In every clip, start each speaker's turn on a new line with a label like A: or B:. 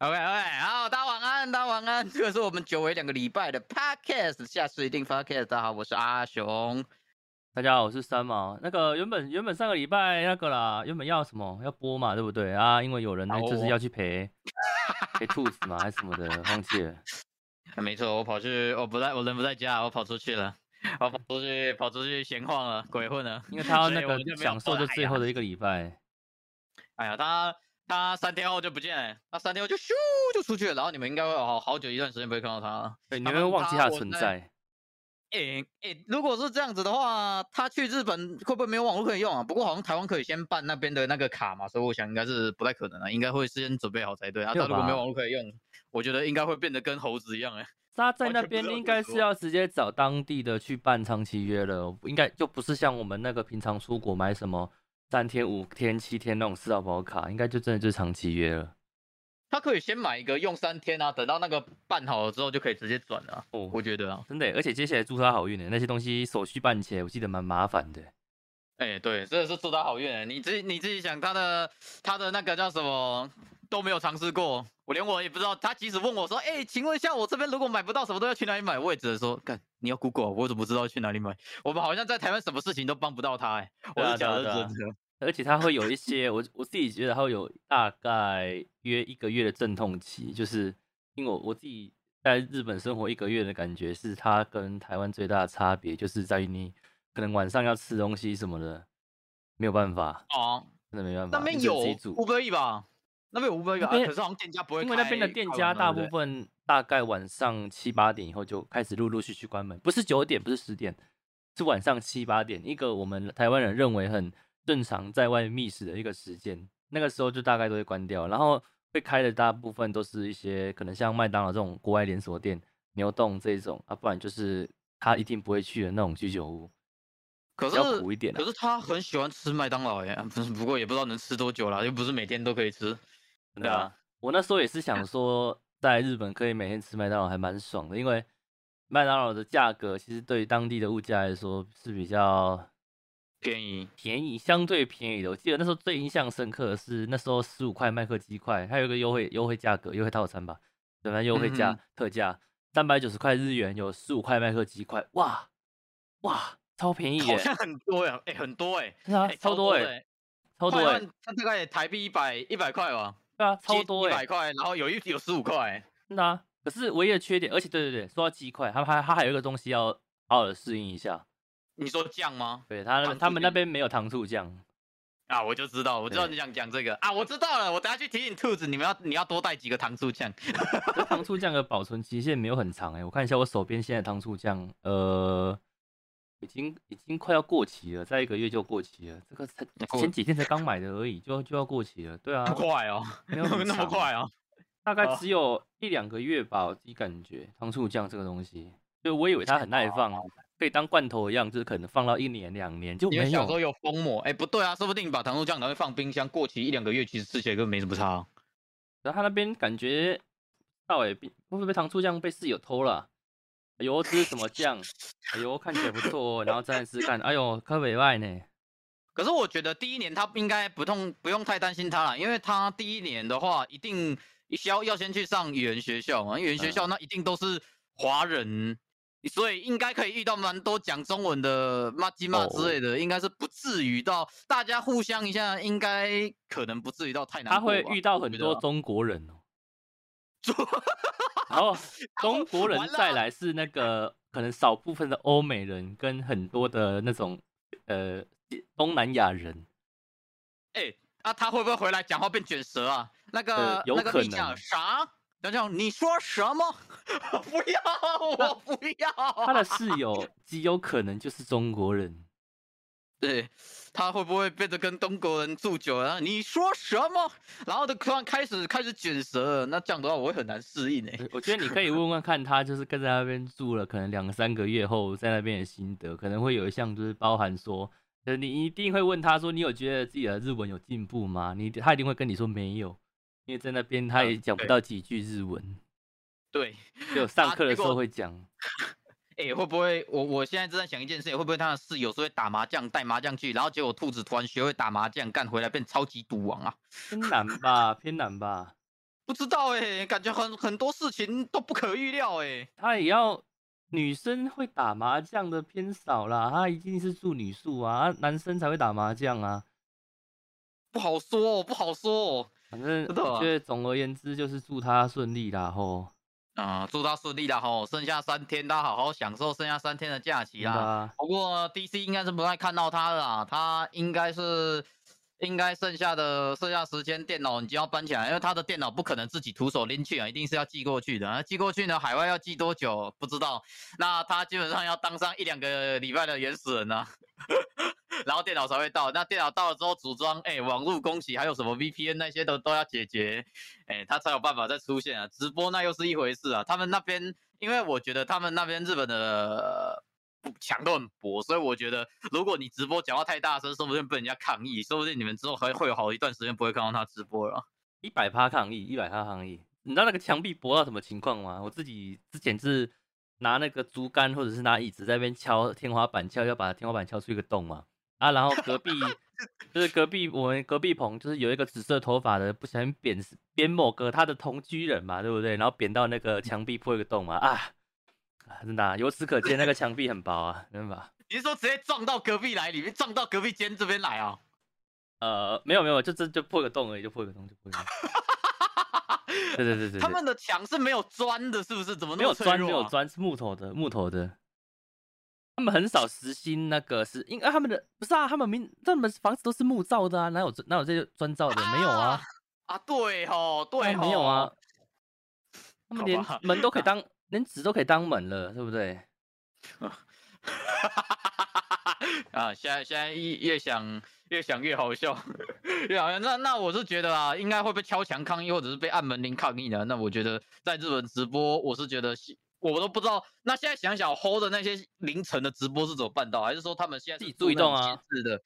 A: OK OK，好，大家晚安，大家晚安。这个是我们久违两个礼拜的 Podcast，下次一定 Podcast。大家好，我是阿雄。
B: 大家好，我是三毛。那个原本原本上个礼拜那个啦，原本要什么要播嘛，对不对啊？因为有人呢就是要去陪 陪兔子嘛，还是什么的，忘记了。
A: 没错，我跑去，我不在，我人不在家，我跑出去了，我跑出去跑出去闲晃了，鬼混了。
B: 因为他那个享受这最后的一个礼拜。
A: 哎呀，他。他三天后就不见了，他三天后就咻就出去了，然后你们应该会好好久一段时间不会看到他了，
B: 对，你会忘记他的存在。
A: 哎哎，如果是这样子的话，他去日本会不会没有网络可以用啊？不过好像台湾可以先办那边的那个卡嘛，所以我想应该是不太可能啊，应该会先准备好才对啊。他如果没有网络可以用，我觉得应该会变得跟猴子一样哎。
B: 他在那边应该是要直接找当地的去办长期约了，应该就不是像我们那个平常出国买什么。三天、五天、七天那种四号保卡，应该就真的就是长期约了。
A: 他可以先买一个用三天啊，等到那个办好了之后就可以直接转了。哦，我觉得啊，
B: 真的，而且接下来祝他好运的。那些东西手续办起来，我记得蛮麻烦的。
A: 哎，对，真的是祝他好运。你自己你自己想，他的他的那个叫什么都没有尝试过，我连我也不知道。他即使问我说：“哎，请问一下，我这边如果买不到什么都要去哪里买？”我也只能说：“干，你要 Google，我怎么知道去哪里买？”我们好像在台湾什么事情都帮不到他。哎，我是讲的真的。
B: 而且他会有一些，我我自己觉得他会有大概约一个月的阵痛期，就是因为我我自己在日本生活一个月的感觉，是他跟台湾最大的差别，就是在于你可能晚上要吃东西什么的，没有办法哦，真的没办法。
A: 那边有五百亿吧？那边有五百亿啊？可是好像店家不会，
B: 因为那边的店家大部分大概晚上七八点以后就开始陆陆续续关门，不是九点，不是十点，是晚上七八点，一个我们台湾人认为很。正常在外觅食的一个时间，那个时候就大概都会关掉，然后会开的大部分都是一些可能像麦当劳这种国外连锁店、牛洞这种啊，不然就是他一定不会去的那种居酒屋。
A: 可
B: 是苦一点，
A: 可是他很喜欢吃麦当劳耶，不过也不知道能吃多久了，又不是每天都可以吃。
B: 对啊，我那时候也是想说，在日本可以每天吃麦当劳还蛮爽的，因为麦当劳的价格其实对于当地的物价来说是比较。
A: 便宜，
B: 便宜，相对便宜的。我记得那时候最印象深刻的是那时候十五块麦克鸡块，还有一个优惠优惠价格，优惠套餐吧，对吧？优惠价特价三百九十块日元，有十五块麦克鸡块，哇哇，超便宜，
A: 好像很多呀，哎，很多哎，
B: 是啊，超多哎，超多哎，
A: 它大概台币一百一百块吧，
B: 对啊，超多
A: 一百块，然后有一有十五块，
B: 那啊，可是唯一的缺点，而且对对对，说到鸡块，它还它还有一个东西要好好的适应一下。
A: 你说酱吗？
B: 对他，他们那边没有糖醋酱
A: 啊，我就知道，我知道你想讲这个啊，我知道了，我等下去提醒兔子，你们要你要多带几个糖醋酱。
B: 糖 醋酱的保存期限没有很长哎，我看一下我手边现在糖醋酱，呃，已经已经快要过期了，再一个月就过期了，这个才前几天才刚买的而已，就就要过期了，对啊，
A: 快哦，
B: 没有那
A: 么快哦，
B: 大概只有一两个月吧，我自己感觉糖醋酱这个东西，就我以为它很耐放。可以当罐头一样，就是可能放到一年两年就没有。
A: 小时候有封膜，哎，不对啊，说不定把糖醋酱拿去放冰箱，过期一两个月，其实吃起来根本没什么差。
B: 然后他那边感觉，到哎，会不会糖醋酱被室友偷了？哎呦，这是什么酱？哎呦，看起来不错哦。然后再试看，哎呦，可委外呢。
A: 可是我觉得第一年他应该不痛不用太担心他了，因为他第一年的话，一定需要要先去上语言学校嘛，语言学校那一定都是华人。所以应该可以遇到蛮多讲中文的骂鸡骂之类的，应该是不至于到大家互相一下，应该可能不至于到太难。
B: 他会遇到很多中国人哦，然后中国人再来是那个可能少部分的欧美人跟很多的那种呃东南亚人。
A: 哎，啊他会不会回来讲话变卷舌啊？那个
B: 有可能
A: 啥？讲讲你说什么？不要，我不要。
B: 他的室友极有可能就是中国人。
A: 对，他会不会变得跟中国人住久了？你说什么？然后他突然开始开始卷舌，那这样的话我会很难适应诶。
B: 我觉得你可以问问看他，就是跟在那边住了可能两三个月后，在那边的心得，可能会有一项就是包含说，呃，你一定会问他说，你有觉得自己的日文有进步吗？你他一定会跟你说没有。因为在那边他也讲不到几句日文，
A: 对，
B: 只有上课的时候会讲。
A: 哎，会不会我我现在正在想一件事，会不会他的室友是会打麻将带麻将去，然后结果兔子突然学会打麻将，干回来变超级赌王啊？
B: 偏难吧，偏难吧。
A: 不知道哎，感觉很很多事情都不可预料哎。
B: 他也要女生会打麻将的偏少啦，他一定是住女宿啊，男生才会打麻将啊。
A: 不好说，不好说。
B: 反正我觉得总而言之就是祝他顺利啦吼。
A: 啊，祝他顺利啦吼！剩下三天，他好好享受剩下三天的假期啦。不过 DC 应该是不太看到他了，他应该是应该剩下的剩下时间电脑你就要搬起来，因为他的电脑不可能自己徒手拎去啊，一定是要寄过去的。那寄过去呢，海外要寄多久不知道。那他基本上要当上一两个礼拜的原始人呢。然后电脑才会到，那电脑到了之后组装，哎，网络恭喜，还有什么 VPN 那些都都要解决，哎，他才有办法再出现啊。直播那又是一回事啊。他们那边，因为我觉得他们那边日本的墙都很薄，所以我觉得如果你直播讲话太大声，说不定被人家抗议，说不定你们之后还会有好一段时间不会看到他直播了。
B: 一百趴抗议，一百趴抗议。你知道那个墙壁薄到什么情况吗？我自己之前是拿那个竹竿或者是拿椅子在那边敲天花板，敲要把天花板敲出一个洞嘛。啊，然后隔壁 就是隔壁我们隔壁棚，就是有一个紫色头发的，不小心扁扁某个他的同居人嘛，对不对？然后扁到那个墙壁破一个洞嘛，啊，真的，由此可见那个墙壁很薄啊，真的。
A: 你是说直接撞到隔壁来里面，撞到隔壁间这边来啊？
B: 呃，没有没有，就这就破个洞而已，就破个洞就破个洞。对对对对，
A: 他们的墙是没有砖的，是不是？怎么
B: 没有砖？没有砖是木头的，木头的。他们很少实心那个是，因为他们的不是啊，他们明他们房子都是木造的啊，哪有哪有这些砖造的？没有啊
A: 啊，对哦，对，
B: 没有啊，他们连门都可以当，连纸都可以当门了，对不对？
A: 啊，现在现在越越想越想越好笑，越好笑。那那我是觉得啊，应该会被敲墙抗议，或者是被按门铃抗议的。那我觉得在日本直播，我是觉得。我都不知道，那现在想想，hold 的那些凌晨的直播是怎么办到？还是说他们现在
B: 自己注意动啊？
A: 是的，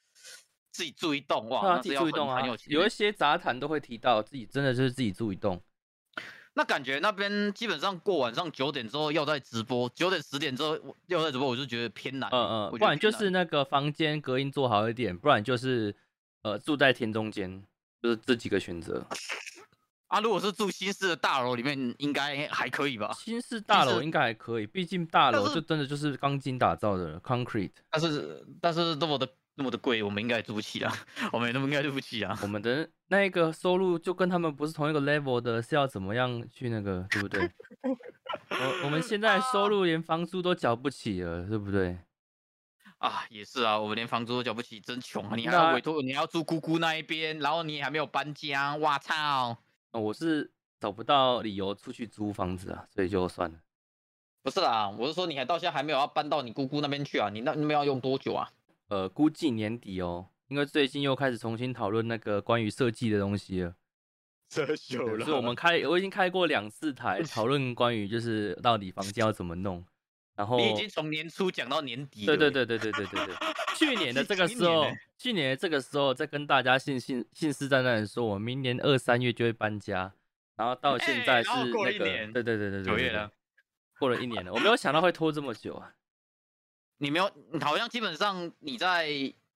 A: 自己注意动哇，
B: 自己注意动啊！有一些杂谈都会提到自己真的就是自己注意动。
A: 那感觉那边基本上过晚上九点之后要在直播，九点十点之后要在直播，我就觉得偏难。
B: 嗯嗯，不然就是那个房间隔音做好一点，不然就是呃住在田中间，就是这几个选择。
A: 啊，如果是住新式的大楼里面，应该还可以吧？
B: 新式大楼应该还可以，毕竟大楼就真的就是钢筋打造的 concrete。
A: 但是但是那么的那么的贵，我们应该租不起啊，我们那么应该租不起啊。
B: 我们的那个收入就跟他们不是同一个 level 的，是要怎么样去那个，对不对？我我们现在收入连房租都缴不起了，对不对？
A: 啊，也是啊，我们连房租都缴不起，真穷啊！你还要委托，你要住姑姑那一边，然后你还没有搬家，哇操！
B: 我是找不到理由出去租房子啊，所以就算了。
A: 不是啦，我是说你还到现在还没有要搬到你姑姑那边去啊？你那那边要用多久啊？
B: 呃，估计年底哦，因为最近又开始重新讨论那个关于设计的东西了。
A: 遮羞了。
B: 是我们开，我已经开过两次台 讨论关于就是到底房间要怎么弄。然后
A: 你已经从年初讲到年底。
B: 对对对对对对 对对。去年的这个时候，去年的这个时候在跟大家信信信誓旦旦的说，我明年二三月就会搬家，然后到现在是那个，对对对对对，
A: 九月了，
B: 过了一年了，我没有想到会拖这么久啊！
A: 你没有，好像基本上你在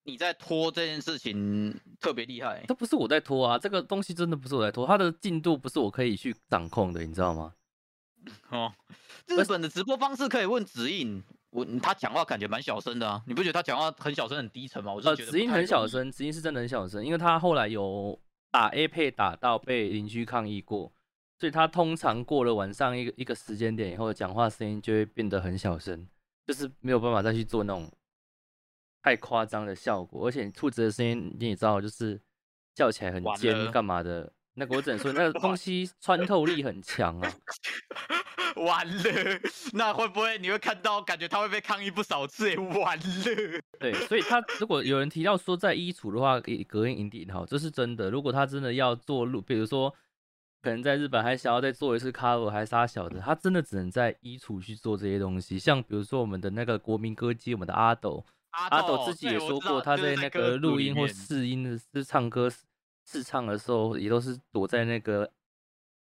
A: 你在拖这件事情特别厉害，
B: 这不是我在拖啊，这个东西真的不是我在拖，它的进度不是我可以去掌控的，你知道吗？
A: 哦，日本的直播方式可以问指引。我他讲话感觉蛮小声的啊，你不觉得他讲话很小声、很低沉吗？我呃，
B: 指引很小声，指引是真的很小声，因为他后来有打 A 配打到被邻居抗议过，所以他通常过了晚上一个一个时间点以后，讲话声音就会变得很小声，就是没有办法再去做那种太夸张的效果。而且兔子的声音你也知道，就是叫起来很尖，干嘛的？那个我只能说，那个东西穿透力很强啊。
A: 完了，那会不会你会看到，感觉他会被抗议不少次？哎，完了。
B: 对，所以他如果有人提到说在衣橱的话，隔音营地好，这是真的。如果他真的要做录，比如说可能在日本还想要再做一次 cover，还杀小的，他真的只能在衣橱去做这些东西。像比如说我们的那个国民歌姬，我们的阿斗，阿斗自己也说过，他在那个录音或试音的是唱歌试唱的时候，也都是躲在那个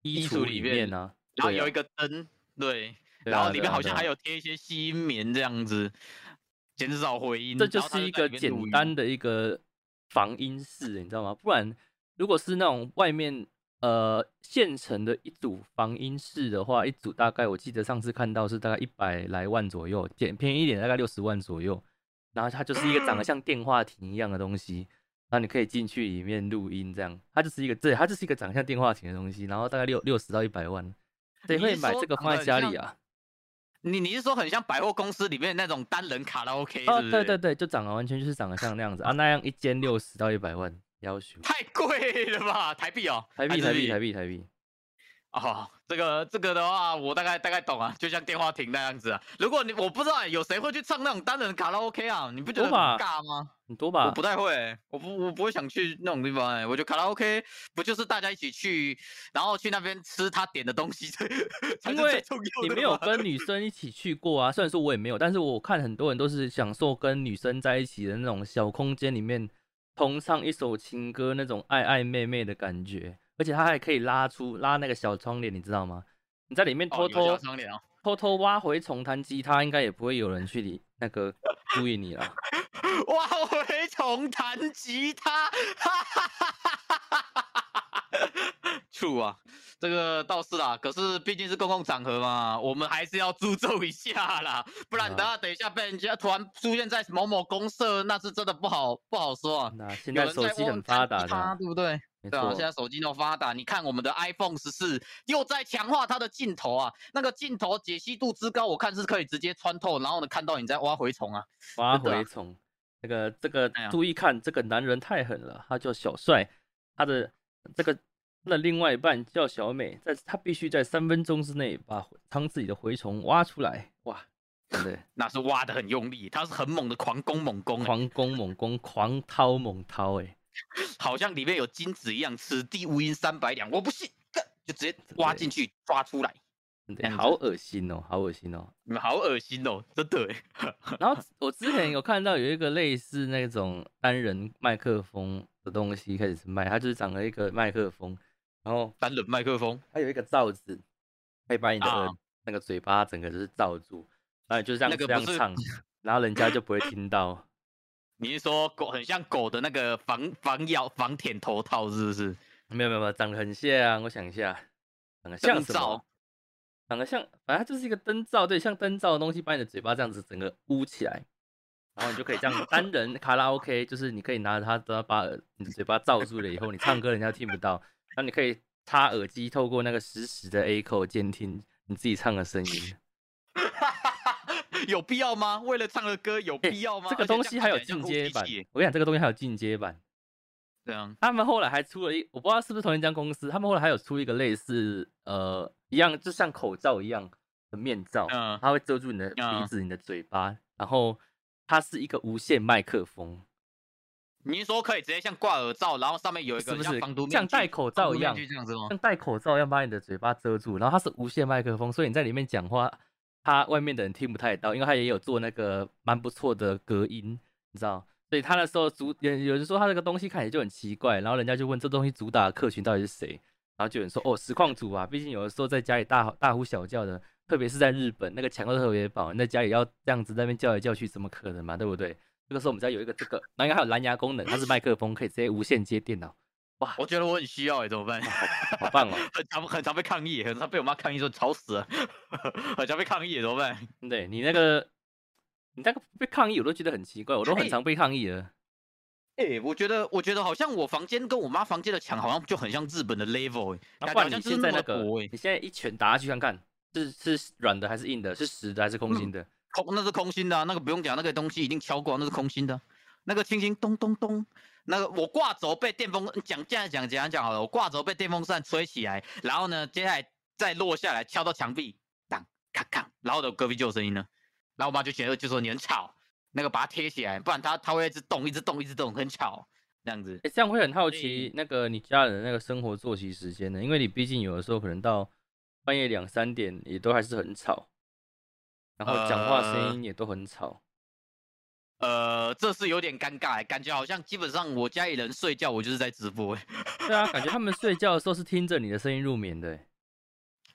B: 衣橱里面呢。
A: 然后有一个灯，对，然后里面好像还有贴一些吸音棉这样子，减少回音。
B: 这就是一个简单的一个防音室，你知道吗？不然如果是那种外面呃，现成的一组防音室的话，一组大概我记得上次看到是大概一百来万左右，简便宜一点大概六十万左右。然后它就是一个长得像电话亭一样的东西，然后你可以进去里面录音，这样。它就是一个，对，它就是一个长得像电话亭的东西，然后大概六六十到一百万。谁会买这个放在家里啊？
A: 你你是说很像百货公司里面那种单人卡拉 OK？
B: 哦，对对对，就长得完全就是长得像那样子啊，那样一间六十到一百万。要求
A: 太贵了吧？台币哦，
B: 台币台币台币台币。
A: 哦，这个这个的话，我大概大概懂啊，就像电话亭那样子啊。如果你我不知道有谁会去唱那种单人卡拉 OK 啊？你不觉得很尬吗？
B: 很多吧？
A: 我不太会，我不我不会想去那种地方哎。我觉得卡拉 OK 不就是大家一起去，然后去那边吃他点的东西，
B: 因为你没有跟女生一起去过啊。虽然说我也没有，但是我看很多人都是享受跟女生在一起的那种小空间里面。同唱一首情歌，那种爱爱妹妹的感觉，而且它还可以拉出拉那个小窗帘，你知道吗？你在里面偷偷偷偷挖回重弹吉他，应该也不会有人去理那个注意你了。
A: 挖回重弹吉他，哈哈哈哈哈哈！True 啊。这个倒是啦，可是毕竟是公共场合嘛，我们还是要注重一下啦，不然等下等一下被人家突然出现在某某公社，那是真的不好不好说啊。
B: 那现在手机很发达的，
A: 对不对？对啊，现在手机都发达，你看我们的 iPhone 十四又在强化它的镜头啊，那个镜头解析度之高，我看是可以直接穿透，然后呢看到你在挖蛔虫啊，
B: 挖蛔虫。那个这个注意看，这个男人太狠了，他叫小帅，他的这个。那另外一半叫小美，在她必须在三分钟之内把仓子里的蛔虫挖出来。哇，对，
A: 那是挖的很用力，他是很猛的狂攻猛攻，
B: 狂攻猛攻，狂掏猛掏，哎，
A: 好像里面有金子一样。此地无银三百两，我不信，就直接挖进去抓出来。
B: 好恶心哦，好恶心哦，
A: 你们好恶心哦，真的。
B: 然后我之前有看到有一个类似那种单人麦克风的东西开始卖，它就是长了一个麦克风。然后
A: 单人麦克风，
B: 它有一个罩子，可以把你的那个嘴巴整个就是罩住，然后就这样这样唱，然后人家就不会听到。
A: 你是说狗很像狗的那个防防咬防舔头套是不是？
B: 没有没有没有，长得很像，我想一下，长得像什么？长得像，反正它就是一个灯罩，对，像灯罩的东西，把你的嘴巴这样子整个捂起来，然后你就可以这样单人卡拉 OK，就是你可以拿着它，把你的嘴巴罩住了以后，你唱歌人家听不到。那你可以插耳机，透过那个实时的 A 口监听你自己唱的声音，
A: 有必要吗？为了唱个歌有必要吗？
B: 这个东西还有进阶版，我跟你讲，这个东西还有进阶版。
A: 对啊，
B: 他们后来还出了一，我不知道是不是同一家公司，他们后来还有出一个类似呃一样，就像口罩一样的面罩，它会遮住你的鼻子、你的嘴巴，然后它是一个无线麦克风。
A: 你说可以直接像挂耳罩，然后上面有一个像防毒像
B: 戴口罩一样，
A: 这样子吗？
B: 像戴口罩一样把你的嘴巴遮住，然后它是无线麦克风，所以你在里面讲话，它外面的人听不太到，因为它也有做那个蛮不错的隔音，你知道？所以他那时候主有有人说他这个东西看起来就很奇怪，然后人家就问这东西主打的客群到底是谁，然后就有人说哦实况组啊，毕竟有的时候在家里大大呼小叫的，特别是在日本那个墙都特别薄，你在家里要这样子在那边叫来叫去，怎么可能嘛？对不对？这个时候我们家有一个这个，然后应该还有蓝牙功能，它是麦克风，可以直接无线接电脑。哇，
A: 我觉得我很需要哎，怎么办？
B: 好棒哦！
A: 很常很常被抗议，很常被我妈抗议说吵死了，很常被抗议，怎么办？
B: 对你那个，你那个被抗议，我都觉得很奇怪，我都很常被抗议了。
A: 哎，我觉得，我觉得好像我房间跟我妈房间的墙好像就很像日本的 level 哎。
B: 不然你现在那个，你现在一拳打下去看看，是是软的还是硬的？是实的还是空心的？
A: 空那是空心的，那个不用讲，那个东西已经敲过，那是空心的。那个轻轻咚咚咚，那个我挂轴被电风讲这样讲这样讲好了，我挂轴被电风扇吹起来，然后呢，接下来再落下来敲到墙壁，当咔咔，然后的隔壁就有声音了，然后我妈就觉得就说你很吵，那个把它贴起来，不然它它会一直动一直动一直动，很吵这样子。
B: 哎，这样会很好奇那个你家人的那个生活作息时间呢？因为你毕竟有的时候可能到半夜两三点也都还是很吵。然后讲话声音也都很吵，
A: 呃，这是有点尴尬，感觉好像基本上我家里人睡觉，我就是在直播。
B: 对啊，感觉他们睡觉的时候是听着你的声音入眠的。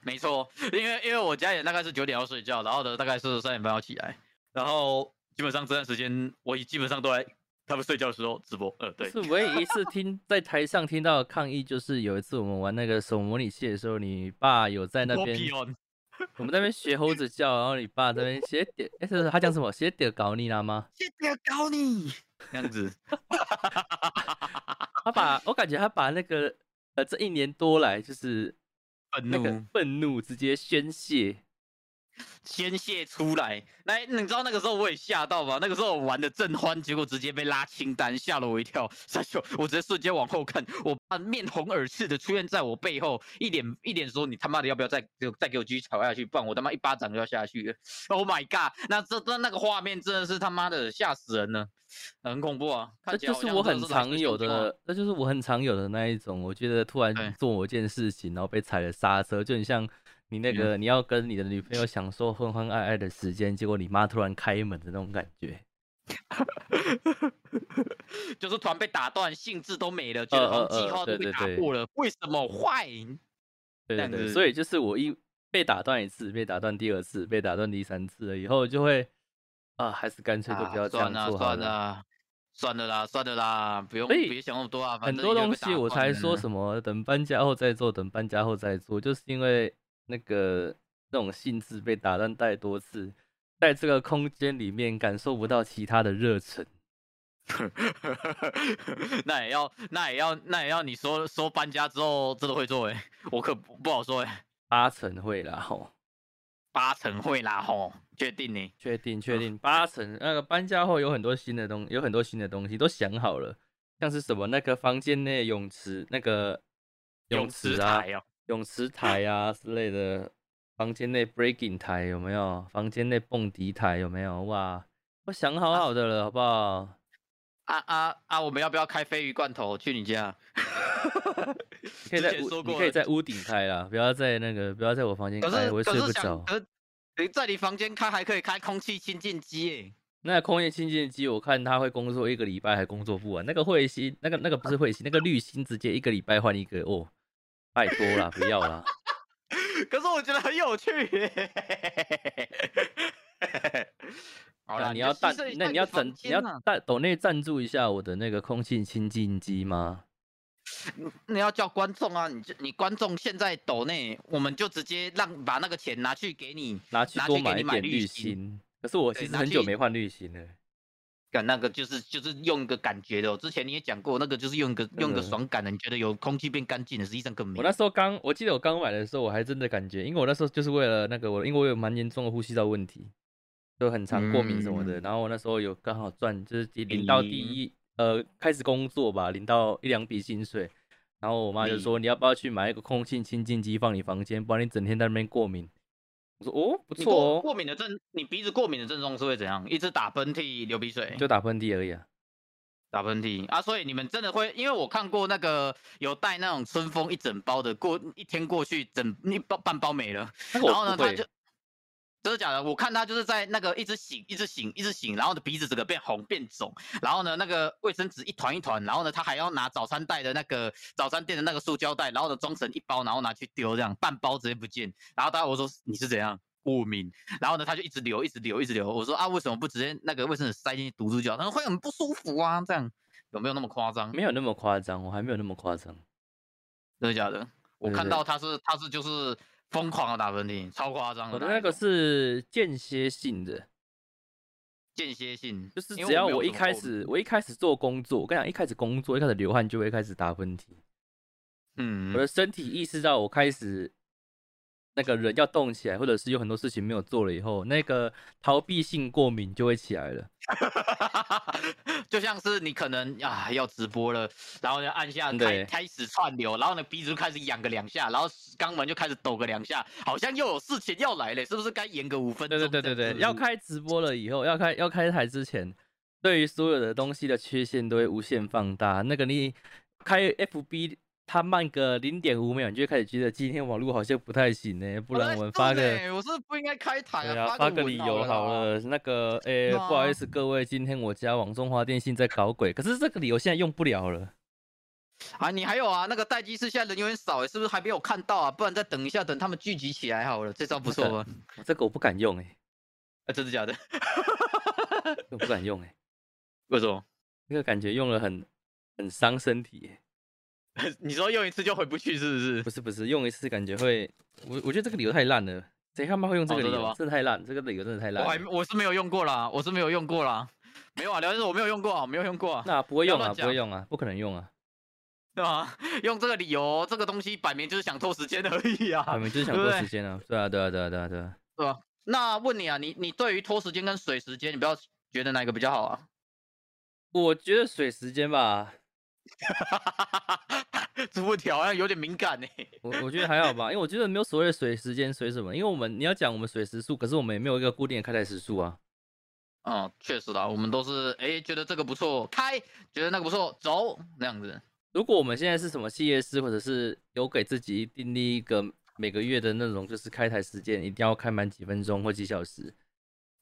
A: 没错，因为因为我家里人大概是九点要睡觉，然后呢大概是三点半要起来，然后基本上这段时间我基本上都在他们睡觉的时候直播。呃，对。
B: 是唯一一次听在台上听到抗议，就是有一次我们玩那个手模拟器的时候，你爸有在那边，我们那边学猴子叫，然后你爸那边写点，哎，是他讲什么？写点搞你了吗？
A: 写点搞你，这样子。
B: 他把我感觉他把那个呃这一年多来就是
A: 愤怒
B: 愤怒直接宣泄。
A: 宣泄出来，来，你知道那个时候我也吓到吧？那个时候我玩的正欢，结果直接被拉清单，吓了我一跳。三秀，我直接瞬间往后看，我爸面红耳赤的出现在我背后，一脸一脸说：“你他妈的要不要再再给我继续吵下去？不然我他妈一巴掌就要下去了。”Oh my god！那这这那个画面真的是他妈的吓死人了，很恐怖啊！
B: 这就是我很常有的，那就是我很常有的那一种。我觉得突然做某件事情，然后被踩了刹车，就很像。你那个你要跟你的女朋友享受欢欢爱爱的时间，结果你妈突然开门的那种感觉，
A: 就是突然被打断，兴致都没了，觉得计划都被打破了，为什么坏？
B: 对对对，所以就是我一被打断一次，被打断第二次，被打断第三次了以后，就会啊，还是干脆就不要这样做
A: 算了，算了啦，算了啦，不用别想那么多啊。
B: 很多东西我才说什么等搬家后再做，等搬家后再做，就是因为。那个那种性质被打断太多次，在这个空间里面感受不到其他的热忱，
A: 那也要那也要那也要你说说搬家之后真的会做哎，我可不好说哎，
B: 八成会啦吼，
A: 八成会啦吼，确定呢？
B: 确定确定，八成那个搬家后有很多新的东，有很多新的东西都想好了，像是什么那个房间内泳池那个泳池啊。泳池台啊之类的，房间内 breaking 台有没有？房间内蹦迪台有没有？哇，我想好好的了，好不好？
A: 啊啊啊！我们要不要开鲱鱼罐头去你家？
B: 可以在屋，你可以在屋顶开啦，不要在那个，不要在我房间开，我会睡不着。
A: 你在你房间开还可以开空气清净机诶。
B: 那空气清净机，我看它会工作一个礼拜还工作不完。那个彗星，那个那个不是彗星，那个滤芯直接一个礼拜换一个哦。太多了，不要了。
A: 可是我觉得很有趣。好了，
B: 你要赞，那你要赞，你要赞抖内赞助一下我的那个空气清净机吗？
A: 你要叫观众啊，你就你观众现在抖内，我们就直接让把那个钱拿去给你，
B: 拿去多买一点滤芯。可是我其实很久没换滤芯了。
A: 感那个就是就是用一个感觉的，之前你也讲过，那个就是用一个用一个爽感的，你觉得有空气变干净的，实际上更没。
B: 我那时候刚，我记得我刚买的时候，我还真的感觉，因为我那时候就是为了那个我，因为我有蛮严重的呼吸道问题，就很常过敏什么的。然后我那时候有刚好赚，就是领到第一呃开始工作吧，领到一两笔薪水，然后我妈就说你要不要去买一个空气清净机放你房间，不然你整天在那边过敏。我说哦，不错哦。
A: 过敏的症，你鼻子过敏的症状是会怎样？一直打喷嚏、流鼻水，
B: 就打喷嚏而已啊。
A: 打喷嚏啊，所以你们真的会，因为我看过那个有带那种春风一整包的，过一天过去，整一包半包没了。然后呢，他就。真的假的？我看他就是在那个一直醒，一直醒，一直醒，然后的鼻子整个变红变肿，然后呢，那个卫生纸一团一团，然后呢，他还要拿早餐袋的那个早餐店的那个塑胶袋，然后呢装成一包，然后拿去丢，这样半包直接不见。然后他我说你是怎样过敏？然后呢他就一直流，一直流，一直流。我说啊为什么不直接那个卫生纸塞进去堵住脚？他说会很不舒服啊，这样有没有那么夸张？
B: 没有那么夸张，我还没有那么夸张。
A: 真的假的？我看到他是他是就是。疯狂的打喷嚏，超夸张的。
B: 我的那个是间歇性的，
A: 间歇性
B: 就是只要我一开始，我一开始做工作，我跟你讲，一开始工作，一开始流汗就会开始打喷嚏。嗯，我的身体意识到我开始。那个人要动起来，或者是有很多事情没有做了以后，那个逃避性过敏就会起来了。
A: 就像是你可能啊要直播了，然后呢按下开开始串流，然后呢鼻子就开始痒个两下，然后肛门就开始抖个两下，好像又有事情要来了，是不是该延个五分钟？
B: 对对对对对，要开直播了以后，要开要开台之前，对于所有的东西的缺陷都会无限放大。那个你开 FB。他慢个零点五秒，你就开始觉得今天网络好像不太行呢。不然我们发个，
A: 我是不应该开台
B: 啊，
A: 发
B: 个理由好了。那个，诶，不好意思各位，今天我家网中华电信在搞鬼，可是这个理由现在用不了了。
A: 啊，你还有啊？那个待机室现在人有点少，是不是还没有看到啊？不然再等一下，等他们聚集起来好了。这招不错吧？
B: 这个我不敢用哎，
A: 啊，真的假的？
B: 我不敢用哎，
A: 为什么？
B: 那个感觉用了很很伤身体。
A: 你说用一次就回不去是不是？
B: 不是不是，用一次感觉会，我我觉得这个理由太烂了。谁他妈会用这个理由？真的太烂，这个理由真的太烂。
A: 我还我是没有用过啦，我是没有用过啦。没有啊，聊天室我没有用过啊，没有用过。
B: 那不会用啊，不会用啊，不可能用啊，
A: 对吧？用这个理由，这个东西摆明就是想拖时间而已啊，
B: 摆明就是想拖时间啊。对啊，对啊，对啊，对啊，对啊。
A: 对吧？那问你啊，你你对于拖时间跟水时间，你不要觉得哪个比较好啊？
B: 我觉得水时间吧。
A: 这问题好像有点敏感呢。
B: 我我觉得还好吧，因为我觉得没有所谓的水时间水什么，因为我们你要讲我们水时速，可是我们也没有一个固定的开台时速啊。
A: 嗯，确实啦，我们都是哎觉得这个不错开，觉得那个不错走那样子。
B: 如果我们现在是什么企业师，或者是有给自己订立一个每个月的那种就是开台时间，一定要开满几分钟或几小时。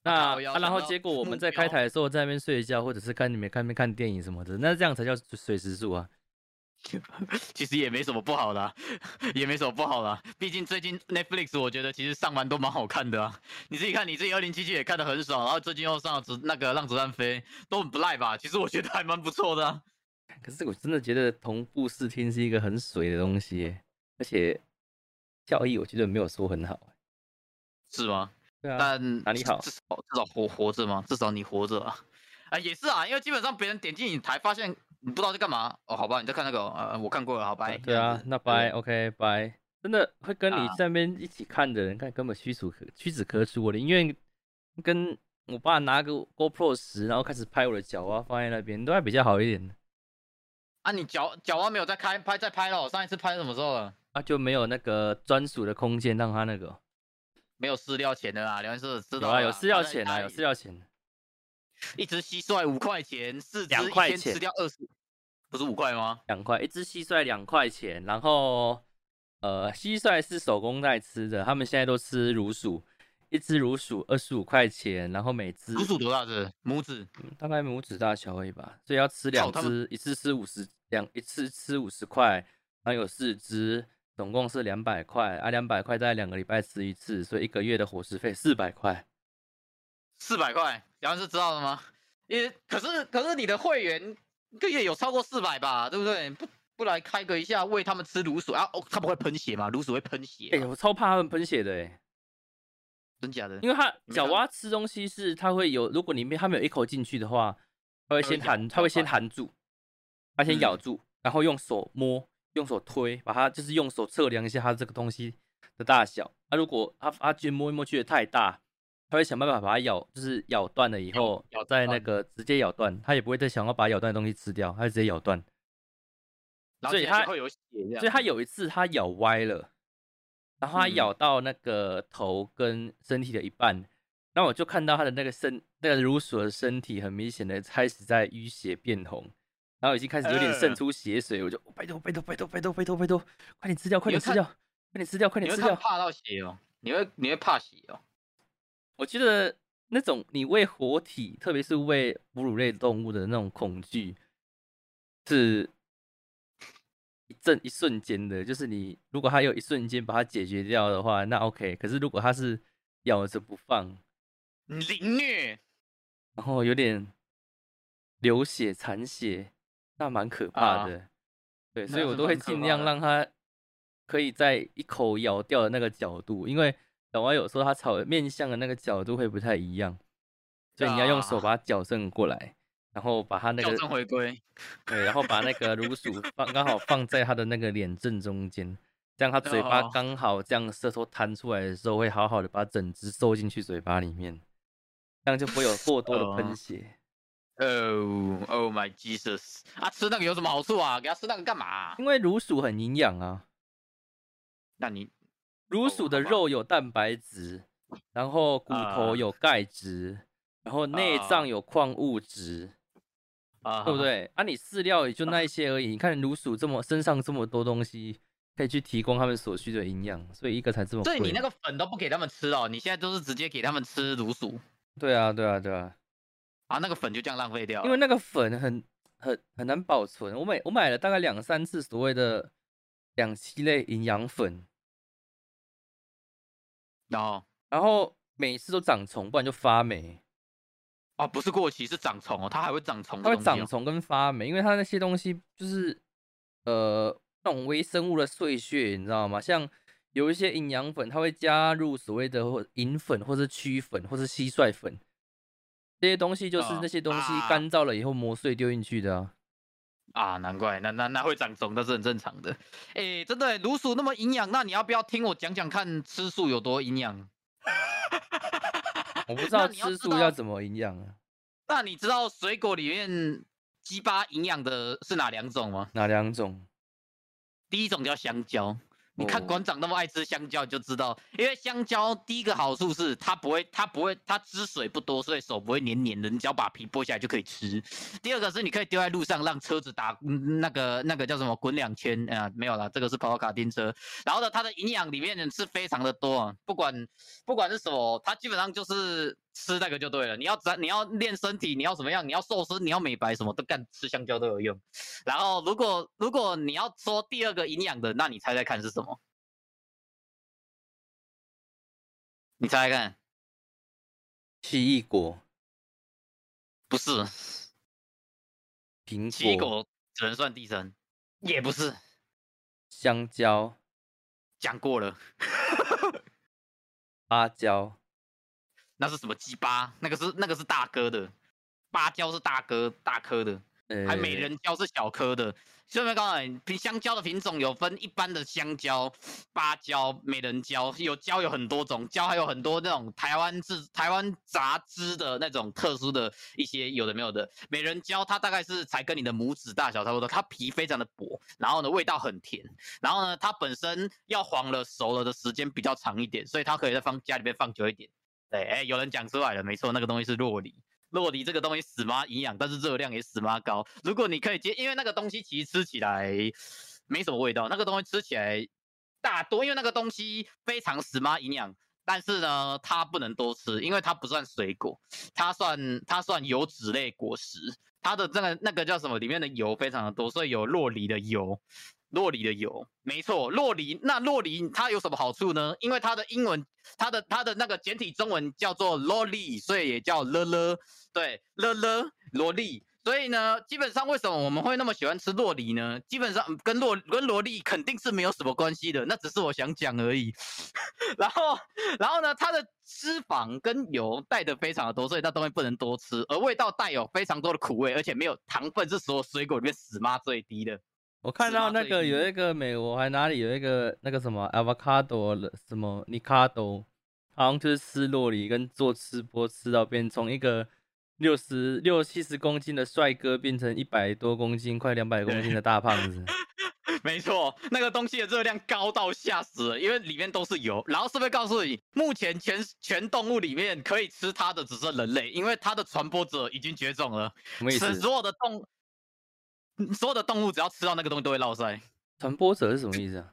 B: 那啊，然后结果我们在开台的时候在那边睡觉，或者是看你们看没看电影什么的，那这样才叫水时速啊。
A: 其实也没什么不好的，也没什么不好的。毕竟最近 Netflix 我觉得其实上完都蛮好看的啊。你自己看，你自己二零七七也看得很爽，然后最近又上了子那个让子弹飞，都很不赖吧？其实我觉得还蛮不错的。
B: 可是我真的觉得同步视听是一个很水的东西，而且效益我觉得没有说很好，
A: 是吗？
B: 对啊。
A: 但
B: 哪里好？
A: 至少至少活活着嘛？至少你活着啊！啊，也是啊，因为基本上别人点进你台发现。你不知道在干嘛哦？好吧，你在看那个呃，我看过了，好拜。
B: 对啊，那拜，OK，拜。真的会跟你在那边一起看的人，看根本屈指可屈指可数。我宁愿跟我爸拿个 GoPro 十，然后开始拍我的脚啊，放在那边都还比较好一点。
A: 啊，你脚脚啊没有在开拍，在拍了。上一次拍什么时候了？
B: 啊，就没有那个专属的空间让他那个。
A: 没有饲料钱的啦，梁是知道
B: 啊，有饲料钱啊，有饲料钱。
A: 一只蟋蟀五块钱，四只块钱吃掉二十，不是五块吗？
B: 两块，一只蟋蟀两块钱。然后，呃，蟋蟀是手工在吃的，他们现在都吃乳鼠，一只乳鼠二十五块钱。然后每只
A: 乳鼠多大只？拇指？
B: 大概拇指大小而已吧。所以要吃两只，一次吃五十两，一次吃五十块，然后有四只，总共是两百块啊，两百块在两个礼拜吃一次，所以一个月的伙食费四百块。
A: 四百块，杨是知道的吗？也可是可是你的会员一个月有超过四百吧，对不对？不不来开个一下喂他们吃卤鼠啊？哦，他不会喷血吗？卤鼠会喷血？
B: 哎，我超怕他们喷血的哎，
A: 真假的？
B: 因为它小蛙吃东西是它会有，如果里面它没有一口进去的话，它会先含，它会先含住，它先咬住，然后用手摸，用手推，把它就是用手测量一下它这个东西的大小。它如果它它觉得摸一摸觉得太大。他会想办法把它咬，就是咬断了以后，咬在那个直接咬断，他也不会再想要把咬断的东西吃掉，它就直接咬断。
A: 所以
B: 它
A: 会有血，
B: 所以它有一次它咬歪了，然后它咬到那个头跟身体的一半，那我就看到它的那个身那个乳鼠的身体很明显的开始在淤血变红，然后已经开始有点渗出血水，我就拜托拜托拜托拜托拜托拜托，快点吃掉快点吃掉快点吃掉快点吃掉，
A: 怕到血哦，你会你会怕血哦。
B: 我觉得那种你喂活体，特别是喂哺乳类动物的那种恐惧，是一阵一瞬间的。就是你如果它有一瞬间把它解决掉的话，那 OK。可是如果它是咬着不放，
A: 凌虐，
B: 然后有点流血残血，那蛮可怕的。对，所以我都会尽量让它可以在一口咬掉的那个角度，因为。小蛙有时候它草面向的那个角度会不太一样，所以你要用手把它矫正过来，然后把它那个
A: 矫正回归，
B: 对，然后把那个乳鼠放刚好放在它的那个脸正中间，这样它嘴巴刚好这样舌头弹出来的时候，会好好的把整只收进去嘴巴里面，这样就不会有过多的喷血。
A: Oh, oh my Jesus！啊，吃那个有什么好处啊？给它吃那个干嘛？
B: 因为乳鼠很营养啊。
A: 那你？
B: 乳鼠的肉有蛋白质，然后骨头有钙质，然后内脏有矿物质，啊，对不对？啊，你饲料也就那一些而已。你看乳鼠这么身上这么多东西，可以去提供他们所需的营养，所以一个才这么贵。
A: 所以你那个粉都不给他们吃哦，你现在都是直接给他们吃乳鼠。
B: 对啊，对啊，对啊。
A: 啊，那个粉就这样浪费掉，
B: 因为那个粉很很很难保存。我买我买了大概两三次所谓的两栖类营养粉。
A: 然后，
B: 然后每次都长虫，不然就发霉。
A: 哦，不是过期，是长虫哦，它还会长虫，
B: 它会长虫跟发霉，因为它那些东西就是呃那种微生物的碎屑，你知道吗？像有一些营养粉，它会加入所谓的或银粉，或是曲粉，或是蟋蟀粉，这些东西就是那些东西干燥了以后磨碎丢进去的啊。
A: 啊，难怪，那那那会长虫，那是很正常的。哎，真的，卤鼠那么营养，那你要不要听我讲讲看吃素有多营养？
B: 我不知道吃素要怎么营养啊。
A: 那你知道水果里面鸡巴营养的是哪两种吗？
B: 哪两种？
A: 第一种叫香蕉。你看馆长那么爱吃香蕉，你就知道，因为香蕉第一个好处是它不会，它不会，它汁水不多，所以手不会黏黏的，你只要把皮剥下来就可以吃。第二个是你可以丢在路上，让车子打那个那个叫什么滚两圈啊，没有了，这个是跑跑卡丁车。然后呢，它的营养里面是非常的多啊，不管不管是什么，它基本上就是吃那个就对了。你要咱你要练身体，你要怎么样？你要瘦身，你要美白，什么都干吃香蕉都有用。然后如果如果你要说第二个营养的，那你猜猜看是什么？你猜猜看，
B: 奇异果
A: 不是，
B: 苹果
A: 奇异果只能算第三，也不是，
B: 香蕉
A: 讲过了，
B: 芭蕉
A: 那是什么鸡巴？那个是那个是大哥的，芭蕉是大哥大颗的，还美人蕉是小颗的。顺便告诉你，品香蕉的品种有分一般的香蕉、芭蕉、美人蕉，有蕉有很多种，蕉还有很多那种台湾制、台湾杂枝的那种特殊的一些有的没有的。美人蕉它大概是才跟你的拇指大小差不多，它皮非常的薄，然后呢味道很甜，然后呢它本身要黄了熟了的时间比较长一点，所以它可以在放家里面放久一点。对，哎，有人讲出来了，没错，那个东西是洛梨。洛梨这个东西死妈营养，但是热量也死妈高。如果你可以接，因为那个东西其实吃起来没什么味道，那个东西吃起来大多，因为那个东西非常死妈营养，但是呢，它不能多吃，因为它不算水果，它算它算油脂类果实，它的这个那个叫什么，里面的油非常的多，所以有洛梨的油。洛梨的油，没错，洛梨。那洛梨它有什么好处呢？因为它的英文，它的它的那个简体中文叫做洛梨，所以也叫了了，对，了了萝莉。所以呢，基本上为什么我们会那么喜欢吃洛梨呢？基本上跟洛跟萝莉肯定是没有什么关系的，那只是我想讲而已。然后，然后呢，它的脂肪跟油带的非常的多，所以那东西不能多吃。而味道带有非常多的苦味，而且没有糖分，是所有水果里面死妈最低的。
B: 我看到那个有一个美国还哪里有一个那个什么 avocado 什么 nicado，好像就是吃洛里跟做吃播吃到变从一个六十六七十公斤的帅哥变成一百多公斤快两百公斤的大胖子。
A: 没错，那个东西的热量高到吓死了，因为里面都是油。然后是不是告诉你，目前全全动物里面可以吃它的只剩人类，因为它的传播者已经绝种了。
B: 什么意思？
A: 所有的动所有的动物只要吃到那个东西都会落腮。
B: 传播者是什么意思啊？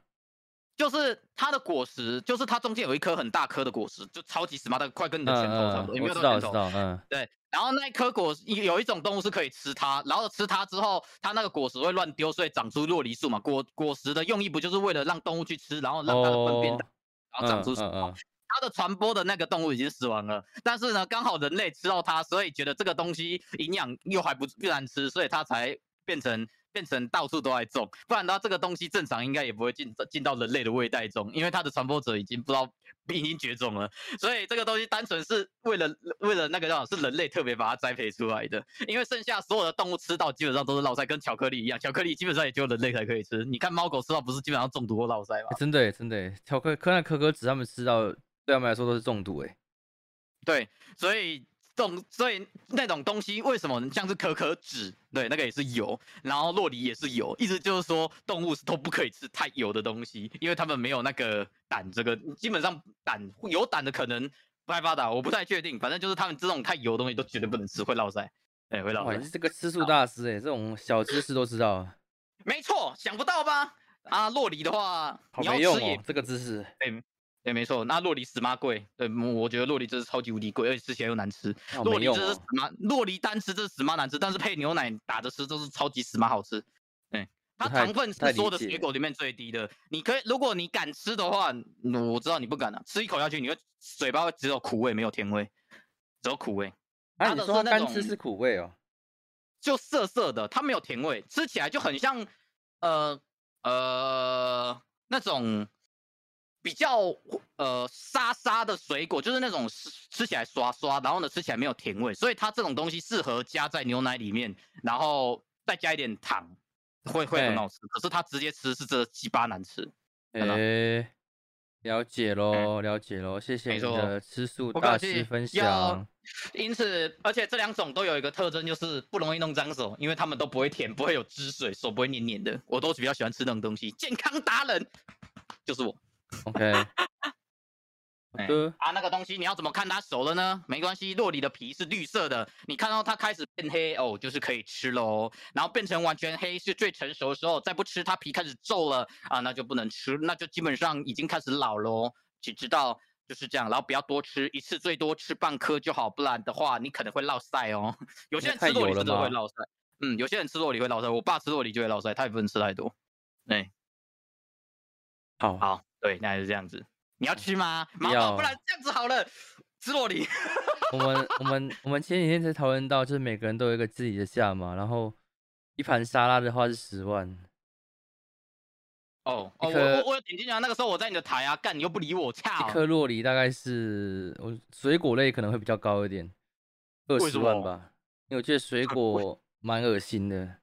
A: 就是它的果实，就是它中间有一颗很大颗的果实，就超级 smart，快跟你的拳头差不多。有没有
B: 知道？知道。嗯。
A: 对。然后那一颗果有一种动物是可以吃它，然后吃它之后，它那个果实会乱丢，所以长出洛梨树嘛。果果实的用意不就是为了让动物去吃，然后让它的粪便，然后长出树嘛？它的传播的那个动物已经死亡了，但是呢，刚好人类吃到它，所以觉得这个东西营养又还不不难吃，所以它才。变成变成到处都在种，不然的话，这个东西正常应该也不会进进到人类的胃袋中，因为它的传播者已经不知道已经绝种了。所以这个东西单纯是为了为了那个叫是人类特别把它栽培出来的。因为剩下所有的动物吃到基本上都是落腮，跟巧克力一样，巧克力基本上也只有人类才可以吃。你看猫狗吃到不是基本上中毒或落腮吗？
B: 真的真的，巧克可那可可脂他们吃到对他们来说都是中毒哎。
A: 对，所以。种所以那种东西为什么像是可可脂，对，那个也是油，然后洛梨也是油，意思就是说动物是都不可以吃太油的东西，因为他们没有那个胆，这个基本上胆有胆的可能不太发达，我不太确定，反正就是他们这种太油的东西都绝对不能吃，会落腮，哎，会落腮。
B: 你是这个吃素大师哎，这种小知识都知道。
A: 没错，想不到吧？啊，洛梨的话，
B: 好没用哦，这个知识。
A: 对，没错，那洛梨死妈贵。对，我觉得洛梨真是超级无敌贵，而且吃起来又难吃。洛梨这是死妈，洛梨单吃这是死妈难吃，但是配牛奶打着吃，这是超级死妈好吃。对，它糖分是所有的水果里面最低的。你可以，如果你敢吃的话，我知道你不敢啊，吃一口下去，你会嘴巴会只有苦味，没有甜味，只有苦味。
B: 啊，
A: 它
B: 你说干吃是苦味哦？
A: 就涩涩的，它没有甜味，吃起来就很像呃呃那种比较呃沙沙的水果，就是那种吃吃起来刷刷，然后呢吃起来没有甜味，所以它这种东西适合加在牛奶里面，然后再加一点糖，会会很
B: 哎
A: 好吃。可是它直接吃是这鸡巴难吃。真的
B: 诶，了解喽，了解喽，谢谢你的吃素
A: 不
B: 大师分享。
A: 因此，而且这两种都有一个特征，就是不容易弄脏手，因为它们都不会甜，不会有汁水，手不会黏黏的。我都比较喜欢吃那种东西，健康达人就是我。
B: OK，好
A: 哎
B: 的，
A: 啊，那个东西你要怎么看它熟了呢？没关系，洛里的皮是绿色的，你看到它开始变黑哦，就是可以吃喽。然后变成完全黑是最成熟的时候，再不吃它皮开始皱了啊，那就不能吃，那就基本上已经开始老喽。只知道就是这样，然后不要多吃，一次最多吃半颗就好，不然的话你可能会落腮哦。有些人吃洛里
B: 油了吗
A: 真的会落腮，嗯，有些人吃洛里会落腮，我爸吃洛里就会落腮，他也不能吃太多。对，
B: 好，
A: 好，对，那就是这样子。你要吃吗？毛毛，
B: 要
A: 不然这样子好了，吃洛里。
B: 我们我们我们前几天才讨论到，就是每个人都有一个自己的价嘛，然后一盘沙拉的话是十万，
A: 哦哦，我我我有点进去啊，那个时候我在你的台啊，干你又不理我，
B: 一！颗洛梨大概是我水果类可能会比较高一点，二十万吧，因为我觉得水果蛮恶心的。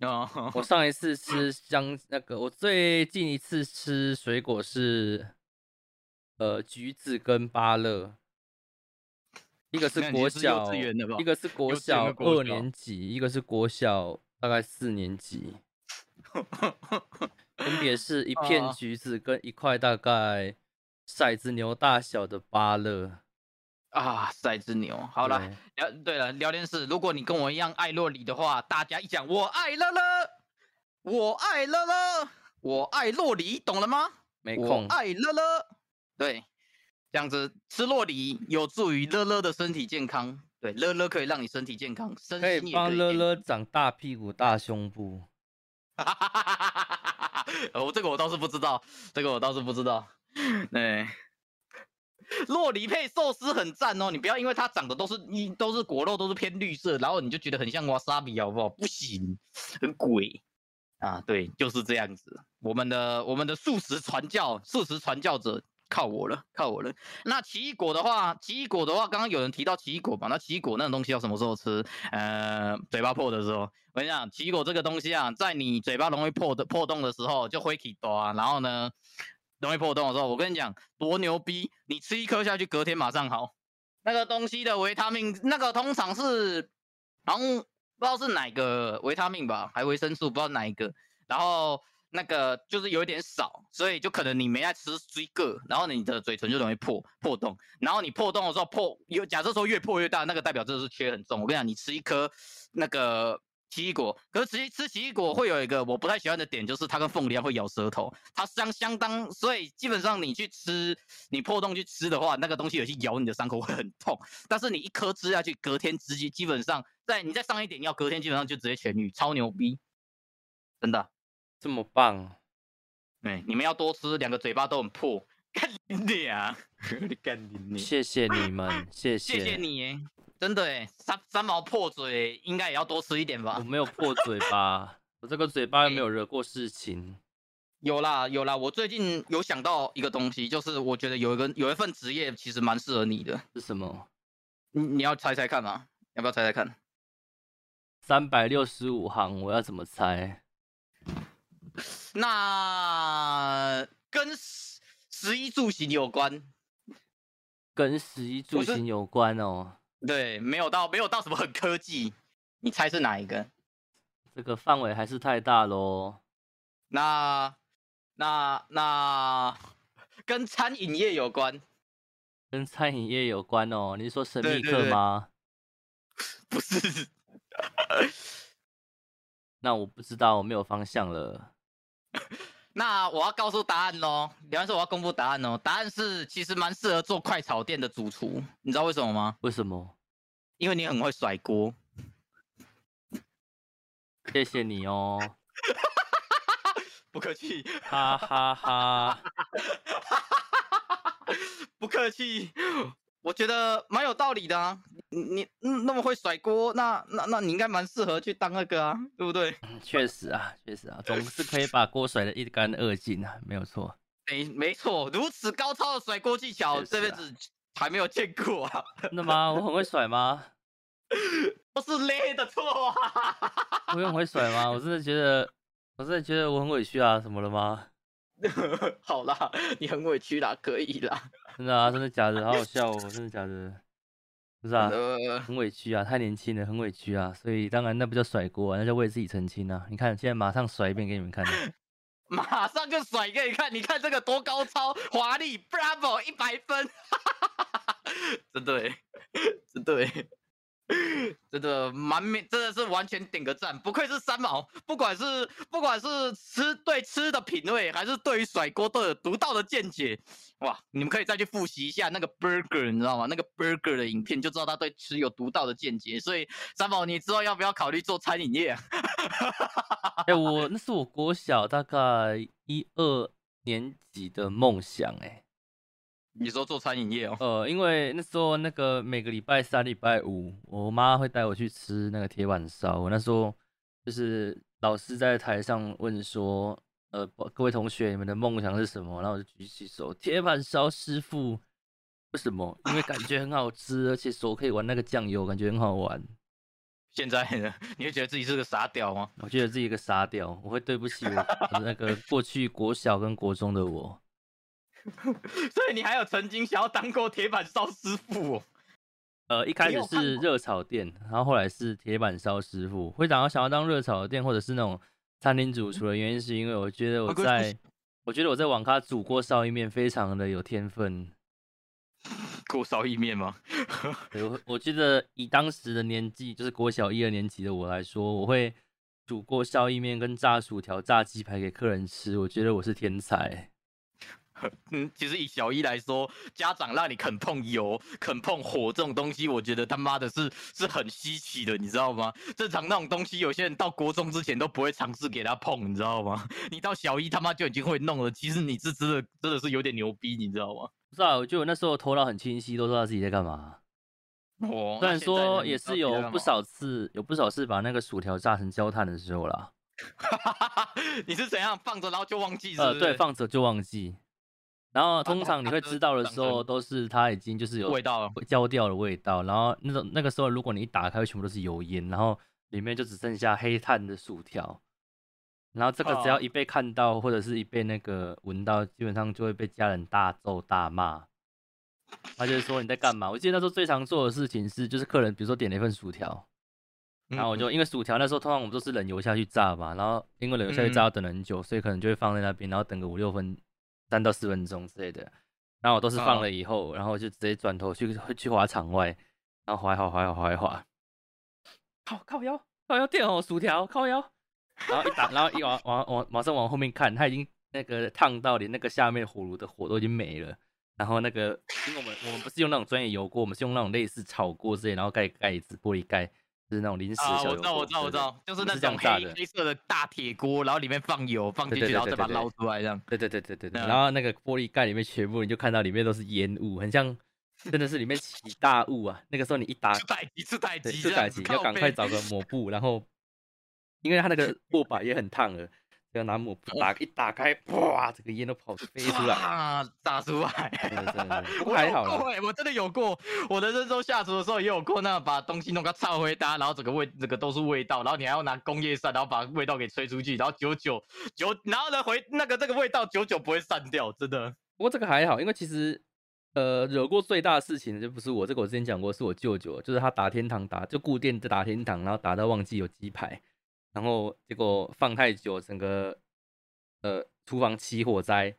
A: 哦，
B: 我。上一次吃香那个，我最近一次吃水果是，呃，橘子跟芭乐，一个是国小一个是？国小二年级，一个是国小大概四年级，分别是 一片。
A: 啊
B: 橘子跟一块大概骰子牛大小的芭乐。
A: 啊，赛之牛。好了，
B: 对
A: 聊对了，聊天室，如果你跟我一样爱洛里的话，大家一讲我爱乐乐，我爱乐乐，我爱洛里，懂了吗？我
B: 没空，
A: 爱乐乐，对，这样子吃洛里有助于乐乐的身体健康。对，乐乐可以让你身体健康，身
B: 可以
A: 心也可以健
B: 帮乐乐长大屁股大胸部。
A: 哈哈哈哈哈哦，这个我倒是不知道，这个我倒是不知道。对，洛梨配寿司很赞哦，你不要因为它长得都是一都是果肉，都是偏绿色，然后你就觉得很像瓦萨比，好不好？不行，很鬼啊！对，就是这样子。我们的我们的素食传教，素食传教者靠我了，靠我了。那奇异果的话，奇异果的话，刚刚有人提到奇异果嘛？那奇异果那种东西要什么时候吃？呃，嘴巴破的时候。我跟你讲，奇异果这个东西啊，在你嘴巴容易破的破洞的时候，就会起多啊。然后呢，容易破洞的时候，我跟你讲多牛逼，你吃一颗下去，隔天马上好。那个东西的维他命，那个通常是好像不知道是哪个维他命吧，还维生素，不知道哪一个。然后那个就是有一点少，所以就可能你没爱吃追个，然后你的嘴唇就容易破破洞。然后你破洞的时候破，有假设说越破越大，那个代表这是缺很重。我跟你讲，你吃一颗那个奇异果，可是吃吃奇异果会有一个我不太喜欢的点，就是它跟凤梨一样会咬舌头，它相相当，所以基本上你去吃，你破洞去吃的话，那个东西有去咬你的伤口会很痛，但是你一颗吃下去，隔天直接基本上在你再上一点药，隔天基本上就直接痊愈，超牛逼，真的。
B: 这么棒，
A: 对，你们要多吃，两个嘴巴都很破，干你娘，你干你娘。
B: 谢谢你们，谢
A: 谢谢谢你耶，真的哎，三三毛破嘴应该也要多吃一点吧
B: 我？没有破嘴巴，我这个嘴巴又没有惹过事情。
A: 有啦有啦，我最近有想到一个东西，就是我觉得有一个有一份职业其实蛮适合你的，
B: 是什么？
A: 你你要猜猜看吗？要不要猜猜看？
B: 三百六十五行，我要怎么猜？
A: 那跟十十一住行有关，
B: 跟十一住
A: 我是
B: 行有关哦。
A: 对，没有到没有到什么很科技，你猜是哪一个？
B: 这个范围还是太大喽。
A: 那那那跟餐饮业有关，
B: 跟餐饮业有关哦。你是说神秘
A: 对对对
B: 客吗？
A: 不是？
B: 那我不知道，我没有方向了。
A: 那我要告诉答案喽，比方说我要公布答案哦，答案是其实蛮适合做快炒店的主厨，你知道为什么吗？
B: 为什么？
A: 因为你很会甩锅。
B: 谢谢你哦，
A: 不客气，
B: 哈哈哈。
A: 不客气，我觉得蛮有道理的啊。你那么会甩锅，那那那你应该蛮适合去当那个啊，对不对？
B: 确实啊，确实啊，总 是可以把锅甩得一干二净啊，没有错。
A: 没没错，如此高超的甩锅技巧，这辈子还没有见过啊。
B: 真的吗？我很会甩吗？
A: 都是勒的错啊！
B: 我很会甩吗？我真的觉得，我真的觉得我很委屈啊，什么了吗？
A: 好啦，你很委屈啦，可以啦。
B: 真的啊，真的假的？好好笑哦，真的假的？不是啊，很委屈啊，太年轻了，很委屈啊，所以当然那不叫甩锅啊，那叫为自己澄清啊。你看，现在马上甩一遍给你们看，
A: 马上就甩给你看，你看这个多高超华丽，Bravo，一百分，哈哈哈真对，真对。真的蛮面，真的是完全点个赞，不愧是三毛，不管是不管是吃对吃的品味，还是对于甩锅都有独到的见解，哇！你们可以再去复习一下那个 burger，你知道吗？那个 burger 的影片就知道他对吃有独到的见解。所以三毛，你之后要不要考虑做餐饮业？
B: 哎，我那是我国小大概一二年级的梦想，哎。
A: 你说做餐饮业哦？
B: 呃，因为那时候那个每个礼拜三、礼拜五，我妈会带我去吃那个铁板烧。我那时候就是老师在台上问说：“呃，各位同学，你们的梦想是什么？”然后我就举起手：“铁板烧师傅。”为什么？因为感觉很好吃，而且手可以玩那个酱油，感觉很好玩。
A: 现在呢？你会觉得自己是个傻屌吗？
B: 我觉得自己一个傻屌，我会对不起我那个过去国小跟国中的我。
A: 所以你还有曾经想要当过铁板烧师傅？哦？
B: 呃，一开始是热炒店，然后后来是铁板烧师傅。会想要想要当热炒店或者是那种餐厅主厨的原因，是因为我觉得我在，我觉得我在网咖煮锅烧意面非常的有天分。
A: 锅烧意面吗？
B: 我我觉得以当时的年纪，就是国小一二年级的我来说，我会煮锅烧意面跟炸薯条、炸鸡排给客人吃，我觉得我是天才。
A: 嗯，其实以小一来说，家长让你肯碰油、肯碰火这种东西，我觉得他妈的是是很稀奇的，你知道吗？正常那种东西，有些人到国中之前都不会尝试给他碰，你知道吗？你到小一他妈就已经会弄了，其实你是真的真的是有点牛逼，你知道吗？
B: 不是啊，我觉得我那时候头脑很清晰，都知道自己在干嘛。
A: 哦，
B: 虽然说也是有不少次，有不少次把那个薯条炸成焦炭的时候啦。
A: 你是怎样放着然后就忘记？
B: 呃，对，放着就忘记。然后通常你会知道的时候，都是它已经就是有
A: 味道
B: 焦掉的味道。然后那种那个时候，如果你一打开，全部都是油烟，然后里面就只剩下黑炭的薯条。然后这个只要一被看到，或者是一被那个闻到，基本上就会被家人大揍大骂。他就是说你在干嘛？我记得那时候最常做的事情是，就是客人比如说点了一份薯条，然后我就因为薯条那时候通常我们都是冷油下去炸嘛，然后因为冷油下去炸要等很久，所以可能就会放在那边，然后等个五六分。三到四分钟之类的，然后我都是放了以后，然后就直接转头去去滑场外，然后滑一滑滑一滑滑一滑，靠靠腰靠腰电哦薯条靠腰，然后一打然后一往往往马上往后面看，它已经那个烫到连那个下面火炉的火都已经没了，然后那个因为我们我们不是用那种专业油锅，我们是用那种类似炒锅之类，然后盖盖子玻璃盖。是那种临时小
A: 油锅，我知道，我知道，我知道，就是那种黑黑色的大铁锅，然后里面放油，放进去，然后再把它捞出来，这样。
B: 对对对对对对。然后那个玻璃盖里面全部，你就看到里面都是烟雾，很像，真的是里面起大雾啊！那个时候你一打，
A: 太急，是太急，
B: 是太急，要赶快找个抹布，然后，因为它那个握把也很烫了。要拿抹布打一打开，哇，这个烟都跑飞出来，
A: 啊，炸出来，
B: 真的真的，不过还好啦。
A: 我真的有过，我的热州下厨的时候也有过，那把东西弄个超回搭，然后整个味，这个都是味道，然后你还要拿工业扇，然后把味道给吹出去，然后久久久，然后呢回那个这个味道久久不会散掉，真的。
B: 不过这个还好，因为其实呃惹过最大的事情就不是我，这个我之前讲过，是我舅舅，就是他打天堂打就固定的打天堂，然后打到忘记有鸡排，然后结果放太久，整个。呃，厨房起火灾，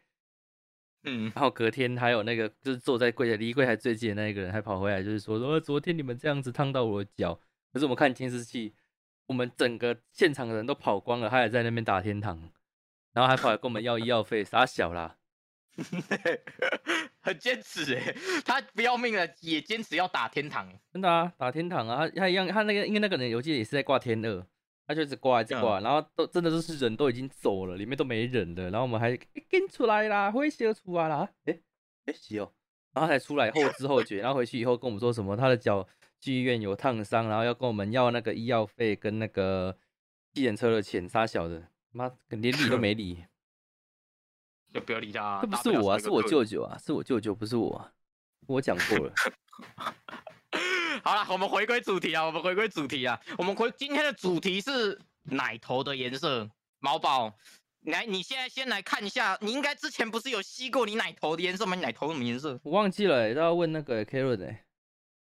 A: 嗯，
B: 然后隔天还有那个就是坐在柜台离柜台最近的那一个人还跑回来，就是说说昨天你们这样子烫到我的脚，可是我们看监视器，我们整个现场的人都跑光了，他还在那边打天堂，然后还跑来跟我们要医药费，傻小啦，
A: 很坚持哎，他不要命了也坚持要打天堂，
B: 真的啊，打天堂啊，他他一样，他那个因为那个人我记得也是在挂天二。他就一直挂，一直挂，然后都真的都是人都已经走了，里面都没人了，然后我们还跟出来啦，会笑出来啦，哎哎是哦，然后才出来后知后觉，然后回去以后跟我们说什么，他的脚去医院有烫伤，然后要跟我们要那个医药费跟那个计程车的钱，杀小的，妈连理都没理。
A: 就不要理他。
B: 这不是我啊，是我舅舅啊，是我舅舅，不是我。我讲过了。
A: 好了，我们回归主题啊，我们回归主题啊，我们回今天的主题是奶头的颜色。毛宝，来，你现在先来看一下，你应该之前不是有吸过你奶头的颜色吗？你奶头什么颜色？
B: 我忘记了，都要问那个 Karen 哎。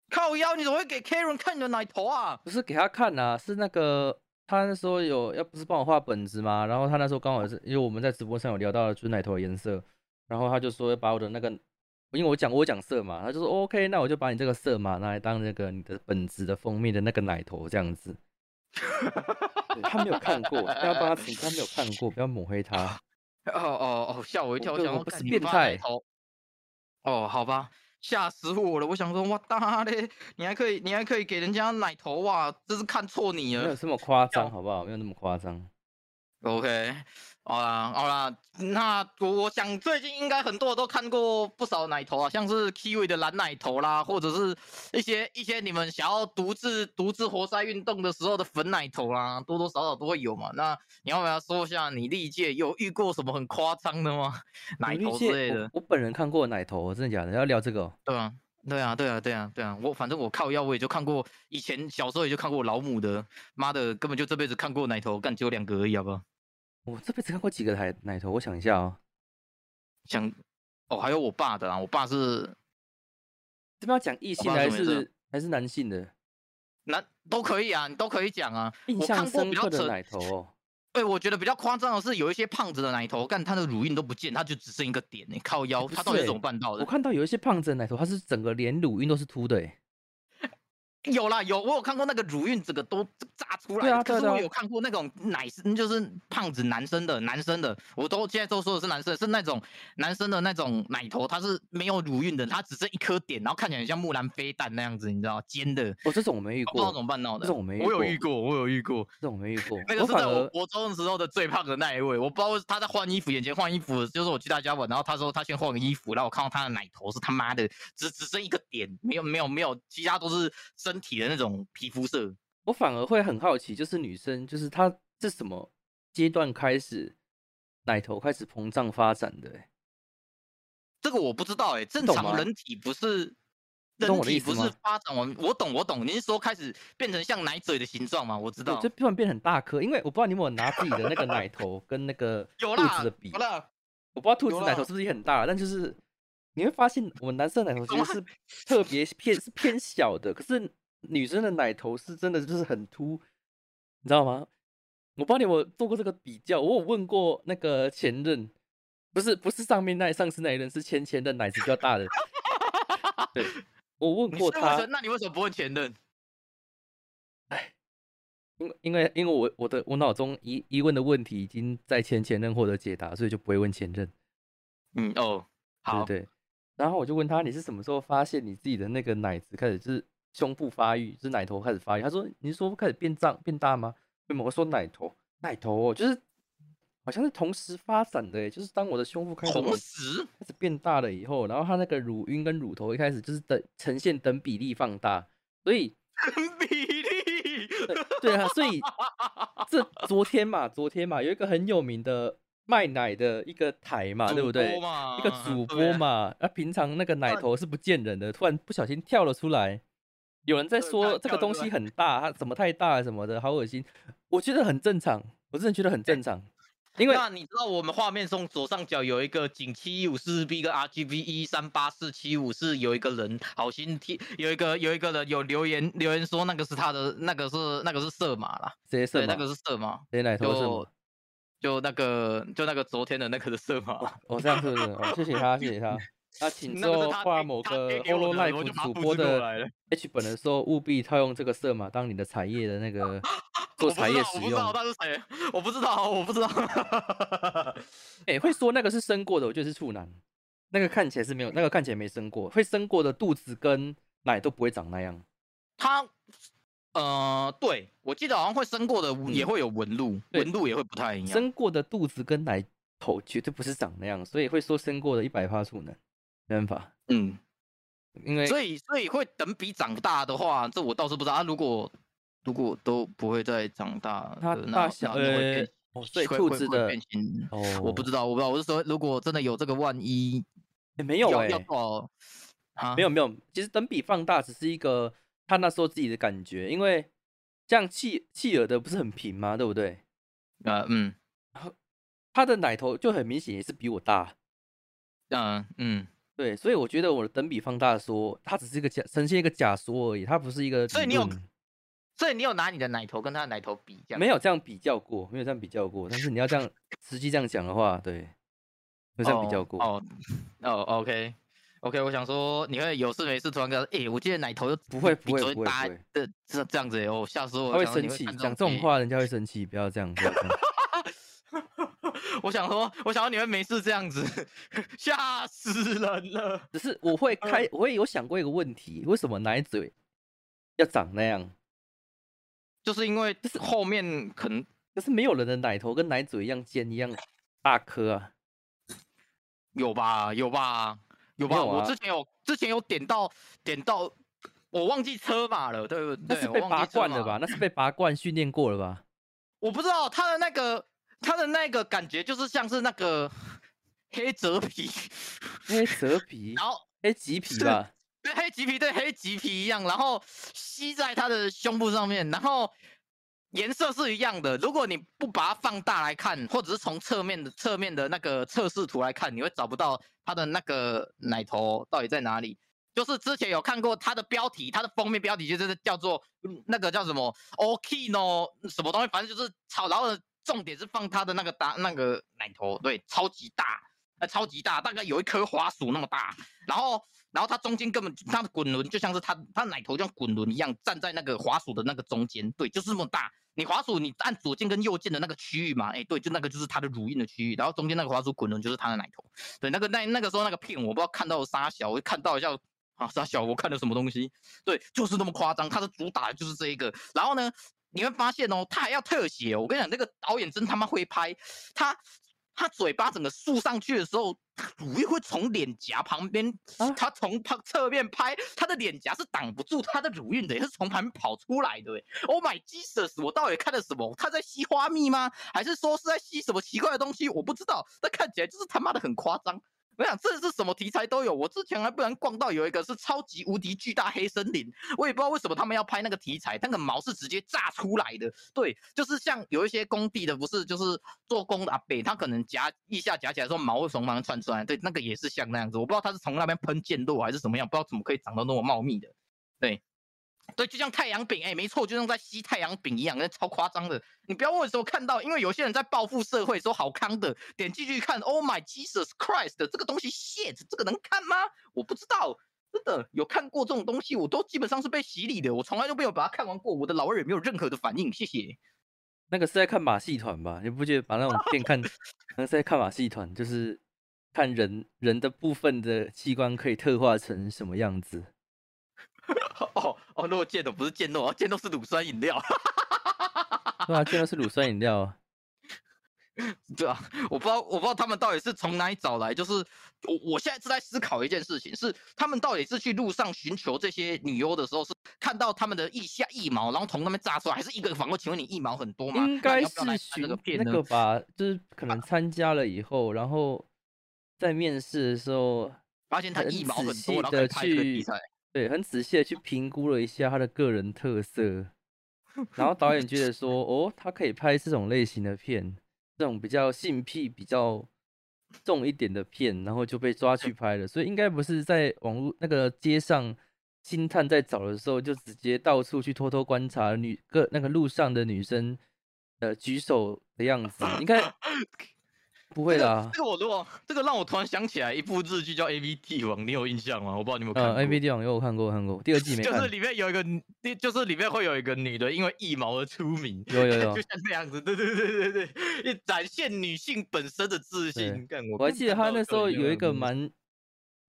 A: 靠腰，你怎么会给 Karen 看你的奶头啊？
B: 不是给他看啊，是那个他那时候有要不是帮我画本子吗？然后他那时候刚好是因为我们在直播上有聊到了就是奶头的颜色，然后他就说要把我的那个。因为我讲我讲色嘛，他就说 OK，那我就把你这个色嘛拿来当那个你的本子的封面的那个奶头这样子。他没有看过，不要帮他请，他没有 看过，不要抹黑他。
A: 哦哦哦，吓我一跳，
B: 我不是变态。
A: 哦，好吧，吓死我了！我想说，哇大嘞，你还可以，你还可以给人家奶头哇，这是看错你了。
B: 没有这么夸张，好不好？没有那么夸张。
A: OK。好啦好啦，那我我想最近应该很多都看过不少奶头啊，像是 Kiwi 的蓝奶头啦，或者是一些一些你们想要独自独自活塞运动的时候的粉奶头啦，多多少少都会有嘛。那你要不要说一下你历届有遇过什么很夸张的吗？奶头之类的？
B: 我本人看过奶头，真的假的？要聊这个？
A: 对啊，对啊，对啊，对啊，对啊。我反正我靠腰，我也就看过，以前小时候也就看过老母的，妈的，根本就这辈子看过奶头，干只有两个而已，好不好？
B: 我这辈子看过几个奶奶头？我想一下哦，
A: 想哦，还有我爸的啊，我爸是
B: 这边要讲异性还是还是男性的？
A: 男都可以啊，你都可以讲啊。
B: 印象深刻的奶头哦，
A: 对，我觉得比较夸张的是有一些胖子的奶头，干他的乳晕都不见，他就只剩一个点你靠腰，他到底怎么办到的？
B: 我看到有一些胖子的奶头，他是整个连乳晕都是凸的哎。
A: 有啦，有我有看过那个乳晕整个都炸出来，
B: 对啊，
A: 可是我有看过那种奶生，就是胖子男生的男生的，我都现在都说的是男生，是那种男生的那种奶头，它是没有乳晕的，它只剩一颗点，然后看起来像木兰飞弹那样子，你知道尖的。
B: 哦，这种我没遇过，不
A: 知道怎么办到的。
B: 这种我没，
A: 我有遇过，我有遇过，
B: 这种没遇过。
A: 那个是在我国中的时候的最胖的那一位，我不知道他在换衣服，眼前换衣服，就是我去他家玩，然后他说他先换个衣服，然后我看到他的奶头是他妈的只只剩一个点，没有没有没有，其他都是身体的那种。皮肤色，
B: 我反而会很好奇，就是女生，就是她是什么阶段开始奶头开始膨胀发展的？
A: 这个我不知道哎，正常人体不是人体不是发展完，我懂我懂，您是说开始变成像奶嘴的形状吗？我知道，
B: 就突然变很大颗，因为我不知道你有没有拿自己的那个奶头跟那个 兔子的比，我不知道兔子奶头是不是也很大，但就是你会发现我们男生奶头其实是特别偏是偏小的，可是。女生的奶头是真的就是很凸，你知道吗？我不知道你有做过这个比较，我有问过那个前任，不是不是上面那上次那一任，是前前任奶子比较大的。对，我问过他，
A: 那你为什么不问前任？
B: 哎，因因为因为我我的我脑中疑疑问的问题已经在前前任获得解答，所以就不会问前任。
A: 嗯哦，好
B: 对。然后我就问他，你是什么时候发现你自己的那个奶子开始就是？胸部发育是奶头开始发育，他说：“你是说开始变胀变大吗？”为什么我说奶头？奶头就是好像是同时发展的，就是当我的胸部开始
A: 同时
B: 开始变大了以后，然后它那个乳晕跟乳头一开始就是等呈现等比例放大，所以
A: 等比例
B: 对啊，所以 这昨天嘛，昨天嘛有一个很有名的卖奶的一个台嘛，对不对？一个主播嘛，那平常那个奶头是不见人的，突然不小心跳了出来。有人在说这个东西很大，它怎么太大什么的，好恶心。我觉得很正常，我真的觉得很正常。因为
A: 那你知道我们画面中左上角有一个景七一五四 B 跟 RGB 一三八四七五是有一个人好心贴，有一个有一个人有留言留言说那个是他的那个是那个是色码啦，
B: 谁色码？
A: 那个是色码，
B: 谁奶头色？
A: 就那个就那个昨天的那个的色码。
B: 哦，这样是不是？哦，谢谢他，谢谢他。那请 说画某个 Holo Life 主播的 H 本的时候，务必套用这个色码当你的彩页的那个 做彩页使用。我不知
A: 道他是谁，我不知道，我不知道。
B: 哎，会说那个是生过的，我觉得是处男。那个看起来是没有，那个看起来没生过。会生过的肚子跟奶都不会长那样。
A: 他，呃，对我记得好像会生过的也会有纹路，纹路也会不太一样。
B: 生过的肚子跟奶头绝对不是长那样，所以会说生过的一百趴处男。没办法，
A: 嗯，
B: 因为
A: 所以所以会等比长大的话，这我倒是不知道。啊、如果如果都不会再长大，
B: 它
A: 呃那
B: 大小
A: 会
B: 呃
A: 变，
B: 哦所以兔子的
A: 变形
B: 哦，
A: 我不知道，我不知道。我是说，如果真的有这个万一，
B: 诶没有哎、
A: 要要多少啊？
B: 没有没有，其实等比放大只是一个他那时候自己的感觉，因为像企企鹅的不是很平吗？对不对？
A: 啊嗯
B: 他的奶头就很明显也是比我大，
A: 嗯嗯，
B: 对，所以我觉得我的等比放大说，它只是一个假呈现一个假说而已，它不是一个。
A: 所以你有所以你有拿你的奶头跟他的奶头比，这样
B: 没有这样比较过，没有这样比较过。但是你要这样 实际这样讲的话，对，没有这样比较过。
A: 哦哦哦，OK OK，我想说你会有事没事突然跟他，哎、我记得奶头
B: 不会不会不会不会
A: 的这这样子、欸，哦，吓死我！
B: 他会生气，讲这种
A: 剧
B: 话人家会生气，不要这样。不要这样
A: 我想说，我想说你会没事这样子，吓死人了。
B: 只是我会
A: 嗯
B: 开，我也有想过一个问题：为什么奶嘴要长那样？
A: 就是因为就是后面可能
B: 就是没有人的奶头跟奶嘴一样尖一样大颗啊。
A: 有吧，有吧，有吧。
B: 有啊
A: 我之前有之前有点到点到，我忘记车码了，对不对？
B: 那是被拔罐了吧？？那是被拔罐训练过了吧？
A: 我不知道他的那个他的那个感觉就是像是那个黑泽皮，
B: 黑泽皮
A: 然、后
B: 黑棘皮吧？
A: 对黑棘皮对黑棘皮一样，然后吸在他的胸部上面，然后颜色是一样的。如果你不把它放大来看，或者是从侧面的侧面的那个测试图来看，你会找不到他的那个奶头到底在哪里。就是之前有看过它的标题，它的封面标题就是叫做嗯那个叫什么 Okino 什么东西，反正就是超，然后呢重点是放它的那个大那个奶头，对，超级大，呃，超级大，大概有一颗滑鼠那么大，然后然后它中间根本它的滚轮就像是它它奶头像滚轮一样站在那个滑鼠的那个中间，对，就是这么大。你滑鼠你按左键跟右键的那个区域嘛，哎，对，就那个就是它的乳晕的区域，然后中间那个滑鼠滚轮就是它的奶头。对，那个那那个时候那个片我不知道看到沙小，我看到一下啊沙小，我看了什么东西？对，就是那么夸张，它的主打的就是这一个。然后呢，你会发现哦，他还要特写哦。我跟你讲，那个导演真他妈会拍，他他嘴巴整个竖上去的时候，乳晕会从脸颊旁边，
B: 啊
A: 他从旁侧面拍，他的脸颊是挡不住他的乳晕的，也是从旁边跑出来的。Oh my Jesus！我到底看了什么？他在吸花蜜吗？还是说是在吸什么奇怪的东西？我不知道，但看起来就是他妈的很夸张。我想这是什么题材都有。我之前还不然逛到有一个是超级无敌巨大黑森林，我也不知道为什么他们要拍那个题材，那个毛是直接炸出来的。对，就是像有一些工地的，不是就是做工的阿北，他可能夹一下夹起来说毛会从旁边窜出来，对，那个也是像那样子。我不知道他是从那边喷溅落还是怎么样，不知道怎么可以长得那么茂密的。对，对，就像太阳饼，哎，没错，就像在吸太阳饼一样，那超夸张的。你不要问为什么看到，因为有些人在报复社会说好康的，点进去看，Oh my Jesus Christ，这个东西 shit，这个能看吗？我不知道，真的有看过这种东西，我都基本上是被洗礼的，我从来都没有把它看完过，我的老二也没有任何的反应，谢谢。
B: 那个是在看马戏团吧？你不觉得把那种片看，那是在看马戏团，就是看人人的部分的器官可以特化成什么样子？
A: 哦哦，如果剑斗不是健诺，健诺是乳酸饮料。
B: 对啊，健诺是乳酸饮料啊！
A: 对啊，我不知道，我不知道他们到底是从哪里找来。就是我，我现在是在思考一件事情，是他们到底是去路上寻求这些女优的时候，是看到他们的腋下腋毛，然后从那边炸出来，还是一个反问？请问你腋毛很多吗？那
B: 应该是寻那
A: 个
B: 吧，就是可能参加了以后，然后在面试的时候，
A: 发现他
B: 很
A: 腋毛很多，然后
B: 去
A: 材。
B: 对，很仔细的去评估了一下他的个人特色，然后导演觉得说，哦，他可以拍这种类型的片，这种比较性癖比较重一点的片，然后就被抓去拍了。所以应该不是在网络那个街上星探在找的时候，就直接到处去偷偷观察女个那个路上的女生呃举手的样子，应该不会
A: 这个
B: 啦。
A: 这个我如果这个让我突然想起来一部日剧叫《A V 帝王》，你有印象吗？我不知道你有没有看
B: 呃
A: 过。
B: ，A B 电影有我看过，看过，第二季没看
A: 就是。里面有一个女，就是里面会有一个女的，因为腋毛而出名，
B: 有有有
A: 就像这样子，对对对对对，一展现女性本身的自
B: 对
A: 信。干我
B: 我还记得他那时候有一个
A: 蛮。
B: 蛮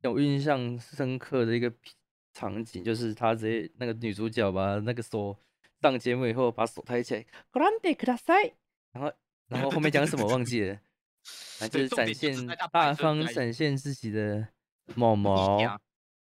B: 有印象深刻的一个片场景，就是他直接那个女主角把那个手上节目以后把手抬起来，grandeください，然后然后后面讲什么忘记了， 啊，就是展现大方展现自己的毛毛，
A: 呀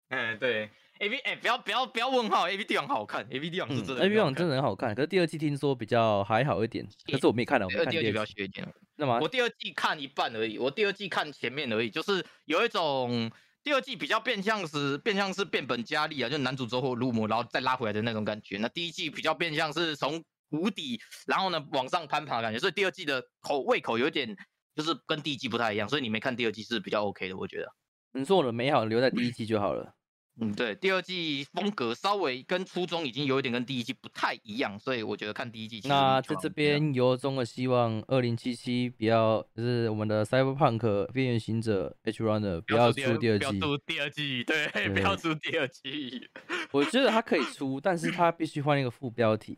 A: 嗯，对，A V 哎，不要不要不要问号，A V 帝王好看，A V 帝王是真的，A
B: V 帝王真的很好看。可是第二季听说比较还好一点，可是我没看到，我看
A: 第二季比
B: 较
A: 血一点。
B: 那么
A: 我第二季看一半而已，我第二季看前面而已，就是有一种第二季比较变相是变相是变本加厉啊，就男主走火入魔，然后再拉回来的那种感觉。那第一季比较变相是从谷底，然后呢往上攀爬的感觉，所以第二季的口胃口有点就是跟第一季不太一样，所以你没看第二季是比较 OK 的，我觉得。
B: 你说我的美好留在第一季就好了。
A: 嗯，对，第二季风格稍微跟初中已经有一点跟第一季不太一样，所以我觉得看第一季。
B: 那在这边由衷的希望二零七七不要，就是我们的 Cyberpunk 边缘行者 H Runner 不要出第二季。不要
A: 出第二季，对，不要出第二季。
B: 我觉得它可以出，但是它必须换一个副标题。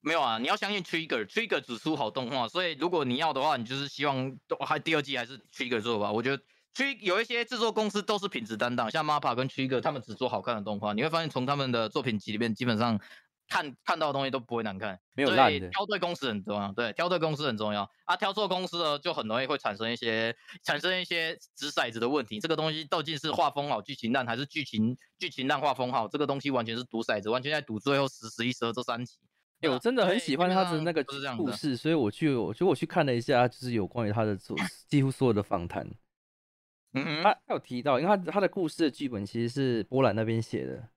A: 没有啊，你要相信 Trigger，Trigger 只出好动画，所以如果你要的话，你就是希望还第二季还是 Trigger 做吧，我觉得。Tr 有一些制作公司都是品质担当，像 MAPA 跟 Trigger，他们只做好看的动画。你会发现从他们的作品集里面，基本上看看到的东西都不会难看，
B: 没有烂的。
A: 挑对公司很重要，对，挑对公司很重要啊。挑错公司呢，就很容易会产生一些产生一些掷骰子的问题。这个东西到底是画风好、剧情烂，还是剧情剧情烂、画风好？这个东西完全是赌骰子，完全在赌最后十、十一、十二这三集。
B: 哎，我真的很喜欢他的那个故事，所以我去，我就我去看了一下，就是有关于他的做 几乎所有的访谈。
A: 嗯，
B: 他他有提到，因为他他的故事的剧本其实是波兰那边写的，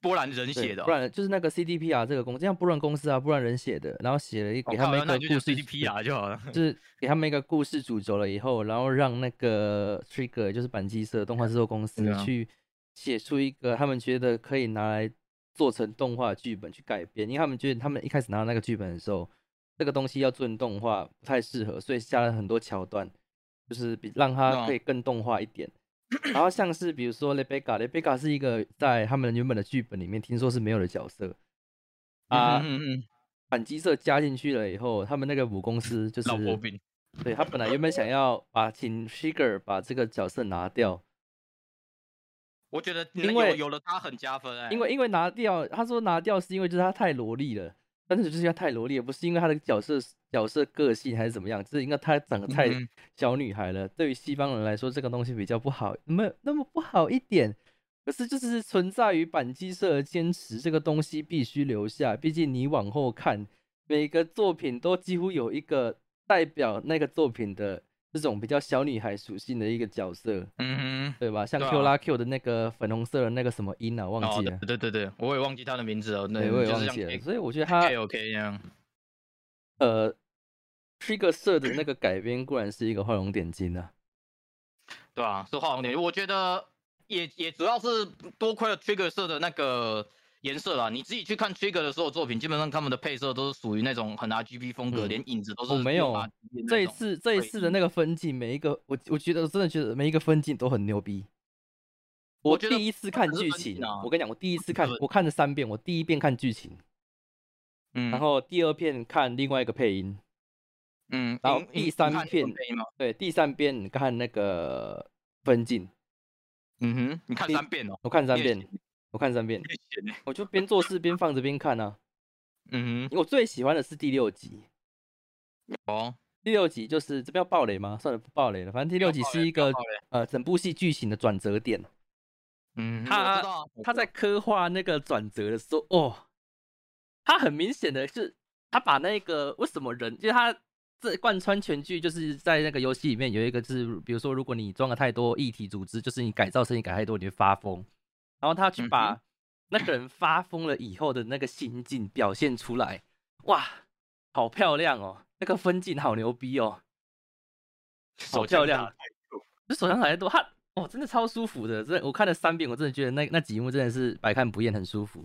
A: 波兰人写的，
B: 波兰就是那个 CDPR 这个公司，像波兰公司啊，波兰人写的，然后写了一给他们一个故事
A: CDPR 就好了，
B: 就是给他们一个故事主轴了以后，然后让那个 Trigger 就是板机社动画制作公司去写出一个他们觉得可以拿来做成动画剧本去改编，因为他们觉得他们一开始拿到那个剧本的时候，这个东西要做成动画不太适合，所以加了很多桥段。就是比让它可以更动画一点，然后像是比如说 Rebecca，Rebecca 是一个在他们原本的剧本里面听说是没有的角色啊，反击色加进去了以后，他们那个母公司就是，对他本来原本想要把请 Sugar 把这个角色拿掉，
A: 我觉得因为有了他很加分哎，
B: 因为因为拿掉，他说拿掉是因为就是他太萝莉了。但是就是因为太萝莉，不是因为他的角色角色个性还是怎么样，就是因为他长得太小女孩了。对于西方人来说，这个东西比较不好，没有那么不好一点。可是就是存在于板机社的坚持，这个东西必须留下。毕竟你往后看，每个作品都几乎有一个代表那个作品的。这种比较小女孩属性的一个角色，
A: 嗯
B: 哼，对吧？像 Q 拉 Q 的那个粉红色的那个什么音啊，忘记了。
A: 对对对，我也忘记他的名字了。对，
B: 我也忘记了。所以我觉得他
A: OK 样。
B: 呃，Trigger 色的那个改编固然是一个画龙点睛啊，
A: 对啊，是画龙点睛。我觉得也也主要是多亏了 Trigger 色的那个。颜色啦，你自己去看 Trigger 的所有作品，基本上他们的配色都是属于那种很 RGB 风格，连影子都是。
B: 我没有。这一次这一次的那个分镜，每一个我我觉得真的觉得每一个分镜都很牛逼。我第一次看剧情，我跟你讲，我第一次看，我看了三遍，我第一遍看剧情，
A: 嗯，
B: 然后第二遍看另外一个配音，
A: 嗯，
B: 然后第三遍对第三遍看那个分镜，
A: 嗯哼，你看三遍哦，
B: 我看三遍。我看三遍，我就边做事边放着边看
A: 呢。嗯
B: 哼，我最喜欢的是第六集。
A: 哦，
B: 第六集就是这边要爆雷吗？算了，不爆雷了。反正第六集是一个呃整部戏剧情的转折点。
A: 嗯，
B: 他他在刻画那个转折的时候，哦，他很明显的是他把那个为什么人，就是他这贯穿全剧，就是在那个游戏里面有一个是，比如说如果你装了太多异体组织，就是你改造身体改太多，你会发疯。然后他去把那个人发疯了以后的那个心境表现出来，哇，好漂亮哦！那个分镜好牛逼哦，好漂亮。这手枪太多，他哦，真的超舒服的。这我看了三遍，我真的觉得那那几幕真的是百看不厌，很舒服。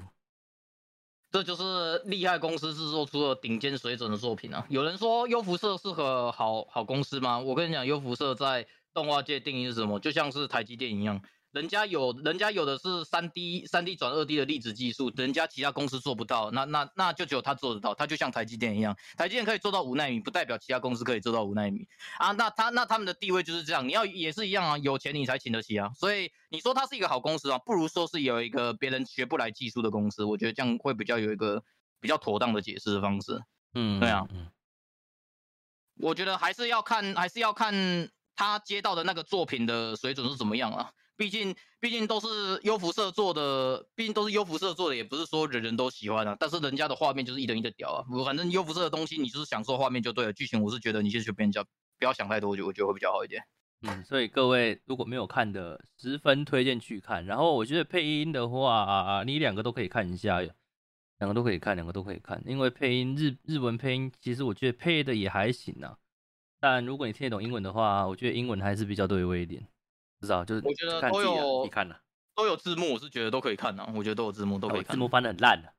A: 这就是厉害公司制作出了顶尖水准的作品啊！有人说优辐射适合好好公司吗？我跟你讲，优辐社在动画界定义是什么？就像是台积电一样。人家有，人家有的是三 D 三 D 转二 D 的粒子技术，人家其他公司做不到，那那那就只有他做得到，他就像台积电一样，台积电可以做到五纳米，不代表其他公司可以做到五纳米啊。那他那他们的地位就是这样，你要也是一样啊，有钱你才请得起啊。所以你说他是一个好公司啊，不如说是有一个别人学不来技术的公司，我觉得这样会比较有一个比较妥当的解释的方式。
B: 嗯，
A: 对啊，我觉得还是要看，还是要看他接到的那个作品的水准是怎么样啊。毕竟毕竟都是优辐射做的，毕竟都是优辐射做的，也不是说人人都喜欢啊。但是人家的画面就是一等一的屌啊，我反正优辐射的东西，你就是享受画面就对了。剧情我是觉得你先去别人家，不要想太多，我觉我觉得会比较好一点。
B: 嗯，所以各位如果没有看的，十分推荐去看。然后我觉得配音的话，你两个都可以看一下，两个都可以看，两个都可以看。因为配音日日文配音，其实我觉得配的也还行啊。但如果你听得懂英文的话，我觉得英文还是比较对味一点。不知道，就是
A: 我觉得都有
B: 你看了，
A: 都有字幕，我是觉得都可以看的。我觉得都有字幕，都可以看。
B: 字幕翻的很烂的。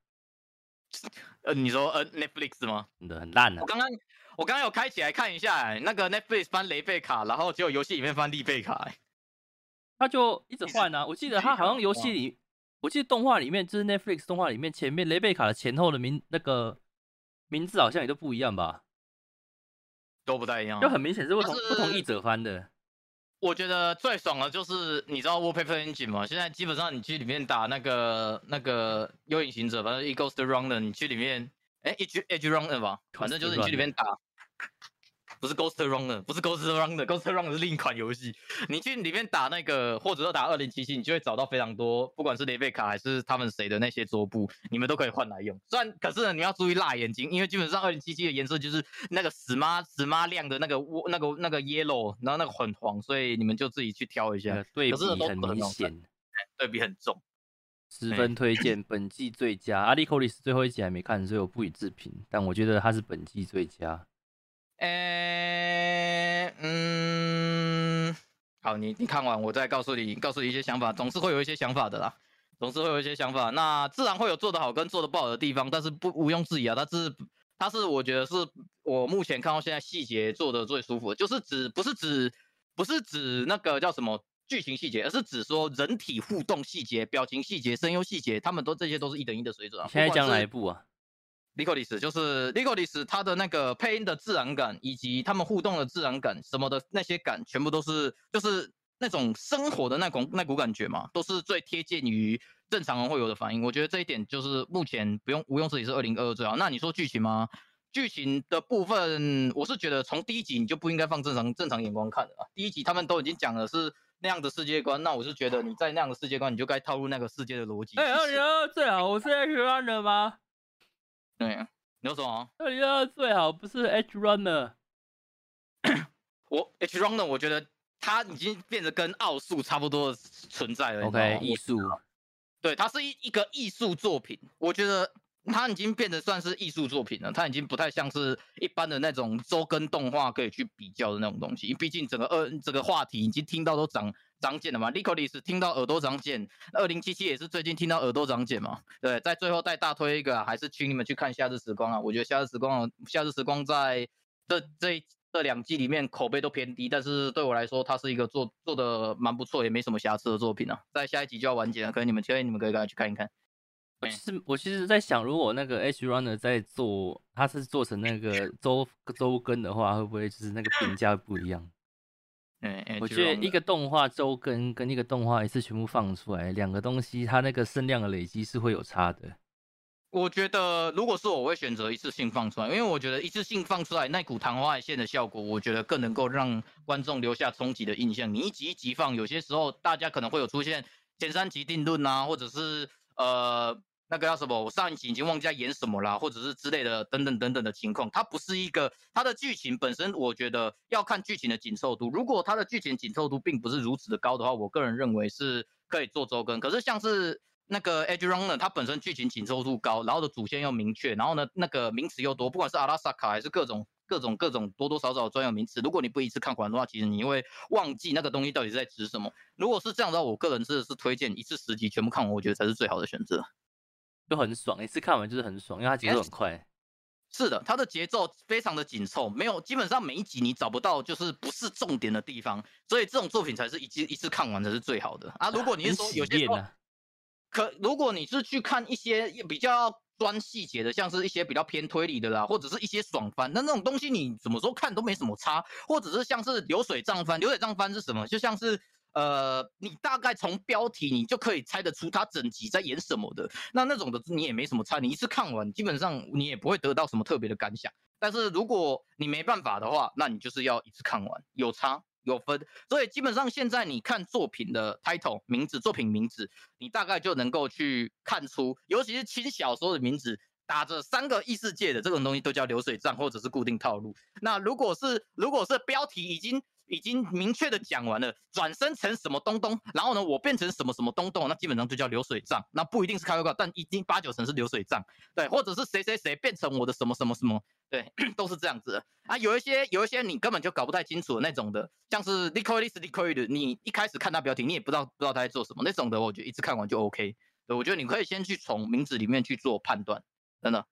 A: 呃，你说呃 Netflix 吗？
B: 真的很烂的。
A: 我刚刚我刚刚有开起来看一下，那个 Netflix 翻雷贝卡，然后只有游戏里面翻利贝卡，
B: 他就一直换啊。我记得他好像游戏里，我记得动画里面就是 Netflix 动画里面前面雷贝卡的前后的名那个名字好像也都不一样吧？
A: 都不太一样，
B: 就很明显是不同不同译者翻的。
A: 我觉得最爽的就是你知道 Wallpaper Engine 吗？现在基本上你去里面打那个那个幽影行者，反正 e Ghost Runner，你去里面，哎，Edge Edge Runner 吧，反正就是你去里面打。不是 Ghost Runner，不是 Ghost Runner，Ghost Runner 是另一款游戏。你去里面打那个，或者说打二零七七，你就会找到非常多，不管是雷贝卡还是他们谁的那些桌布，你们都可以换来用。虽然，可是呢，你要注意辣眼睛，因为基本上二零七七的颜色就是那个死妈死妈亮的那个那个那个 yellow，然后那个很黄，所以你们就自己去挑一下。
B: 对比很明显，
A: 对比很重，
B: 十分推荐，本季最佳。阿里 c o l i s 最后一集还没看，所以我不予置评，但我觉得他是本季最佳。
A: 诶，好，你你看完，我再告诉你，告诉你一些想法，总是会有一些想法的啦，总是会有一些想法，那自然会有做得好跟做得不好的地方，但是不毋庸置疑啊，它是它是我觉得是我目前看到现在细节做的最舒服，就是指不是指不是指那个叫什么剧情细节，而是指说人体互动细节、表情细节、声优细节，他们都这些都是一等一的水准啊。
B: 现在讲哪一部啊
A: ？l i c o l i s 就是 l i c o l i s 它的那个配音的自然感，以及他们互动的自然感，什么的那些感，全部都是就是那种生活的那种那股感觉嘛，都是最贴近于正常人会有的反应。我觉得这一点就是目前不用毋庸置疑是二零二二最好。那你说剧情吗？剧情的部分，我是觉得从第一集你就不应该放正常正常眼光看的啊。第一集他们都已经讲的是那样的世界观，那我是觉得你在那样的世界观，你就该套入那个世界的逻辑。
B: 哎，二零二二最好，我是 H Runner 吗？
A: 对，你说什么？
B: 二零二最好不是 H Runner，
A: 我 H Runner 我觉得它已经变得跟奥数差不多的存在了。
B: OK，艺术，
A: 对，它是一一个艺术作品，我觉得它已经变得算是艺术作品了，它已经不太像是一般的那种周更动画可以去比较的那种东西，毕竟整个二这个话题已经听到都长。长茧了嘛 l i c o l i s 听到耳朵长茧，二零七七也是最近听到耳朵长茧嘛。对，在最后再大推一个，还是请你们去看《夏日时光》啊。我觉得《夏日时光》《夏日时光》在这这这两季里面口碑都偏低，但是对我来说，它是一个做做的蛮不错，也没什么瑕疵的作品啊。在下一集就要完结了，可能你们建议你们可以赶快去看一看。
B: 我其实我其实在想，如果那个 H Runner 在做，他是做成那个 周周更的话，会不会就是那个评价不一样？
A: 嗯，
B: 我觉得一个动画周更跟一个动画一次全部放出来，两个东西它那个声量的累积是会有差的。
A: 我觉得如果是我会选择一次性放出来，因为我觉得一次性放出来那股昙花一现的效果，我觉得更能够让观众留下冲击的印象。你一集一集放，有些时候大家可能会有出现前三集定论啊，或者是呃。那个叫什么？我上一集已经忘记在演什么啦，或者是之类的等等等等的情况。它不是一个它的剧情本身，我觉得要看剧情的紧凑度。如果它的剧情紧凑度并不是如此的高的话，我个人认为是可以做周更。可是像是那个 Edge Runner，它本身剧情紧凑度高，然后的主线又明确，然后呢那个名词又多，不管是阿拉萨卡还是各种各种各种多多少少专有名词，如果你不一次看完的话，其实你会忘记那个东西到底是在指什么。如果是这样的话，我个人真的是推荐一次十集全部看完，我觉得才是最好的选择。
B: 就很爽，一次看完就是很爽，因为它节奏很快。
A: 是的，它的节奏非常的紧凑，没有基本上每一集你找不到就是不是重点的地方，所以这种作品才是一季一次看完才是最好的啊。如果你是说有些可如果你是去看一些比较专细节的，像是一些比较偏推理的啦，或者是一些爽番，那那种东西你什么时候看都没什么差，或者是像是流水账番，流水账番是什么？就像是。呃，你大概从标题你就可以猜得出他整集在演什么的，那那种的你也没什么猜，你一次看完基本上你也不会得到什么特别的感想。但是如果你没办法的话，那你就是要一次看完，有差有分，所以基本上现在你看作品的 title 名字，作品名字，你大概就能够去看出，尤其是轻小说的名字。打着三个异世界的这种东西都叫流水账或者是固定套路。那如果是如果是标题已经已经明确的讲完了，转生成什么东东，然后呢我变成什么什么东东，那基本上就叫流水账。那不一定是开外挂，但已经八九成是流水账。对，或者是谁谁谁变成我的什么什么什么，对，都是这样子。啊，有一些有一些你根本就搞不太清楚的那种的，像是 liquid liquid，你一开始看他标题，你也不知道不知道他在做什么那种的，我觉得一次看完就 OK。对，我觉得你可以先去从名字里面去做判断。真的，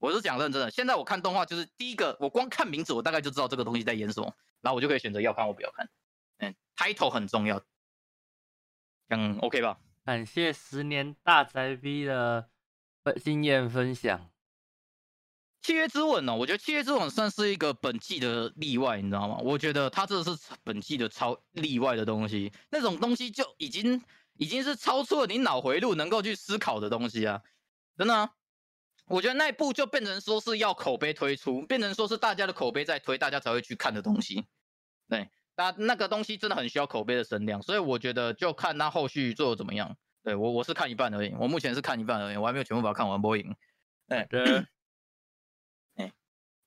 A: 我是讲认真的。现在我看动画，就是第一个，我光看名字，我大概就知道这个东西在演什么，然后我就可以选择要看或不要看。嗯，title 很重要，嗯，OK 吧？
B: 感谢十年大宅 V 的经验分享。
A: 契约之吻呢？我觉得契约之吻算是一个本季的例外，你知道吗？我觉得它这是本季的超例外的东西，那种东西就已经已经是超出了你脑回路能够去思考的东西啊，真的。我觉得那一部就变成说是要口碑推出，变成说是大家的口碑在推，大家才会去看的东西。对，那那个东西真的很需要口碑的声量，所以我觉得就看他后续做的怎么样。对我我是看一半而已，我目前是看一半而已，我还没有全部把它看完播影。哎，哎，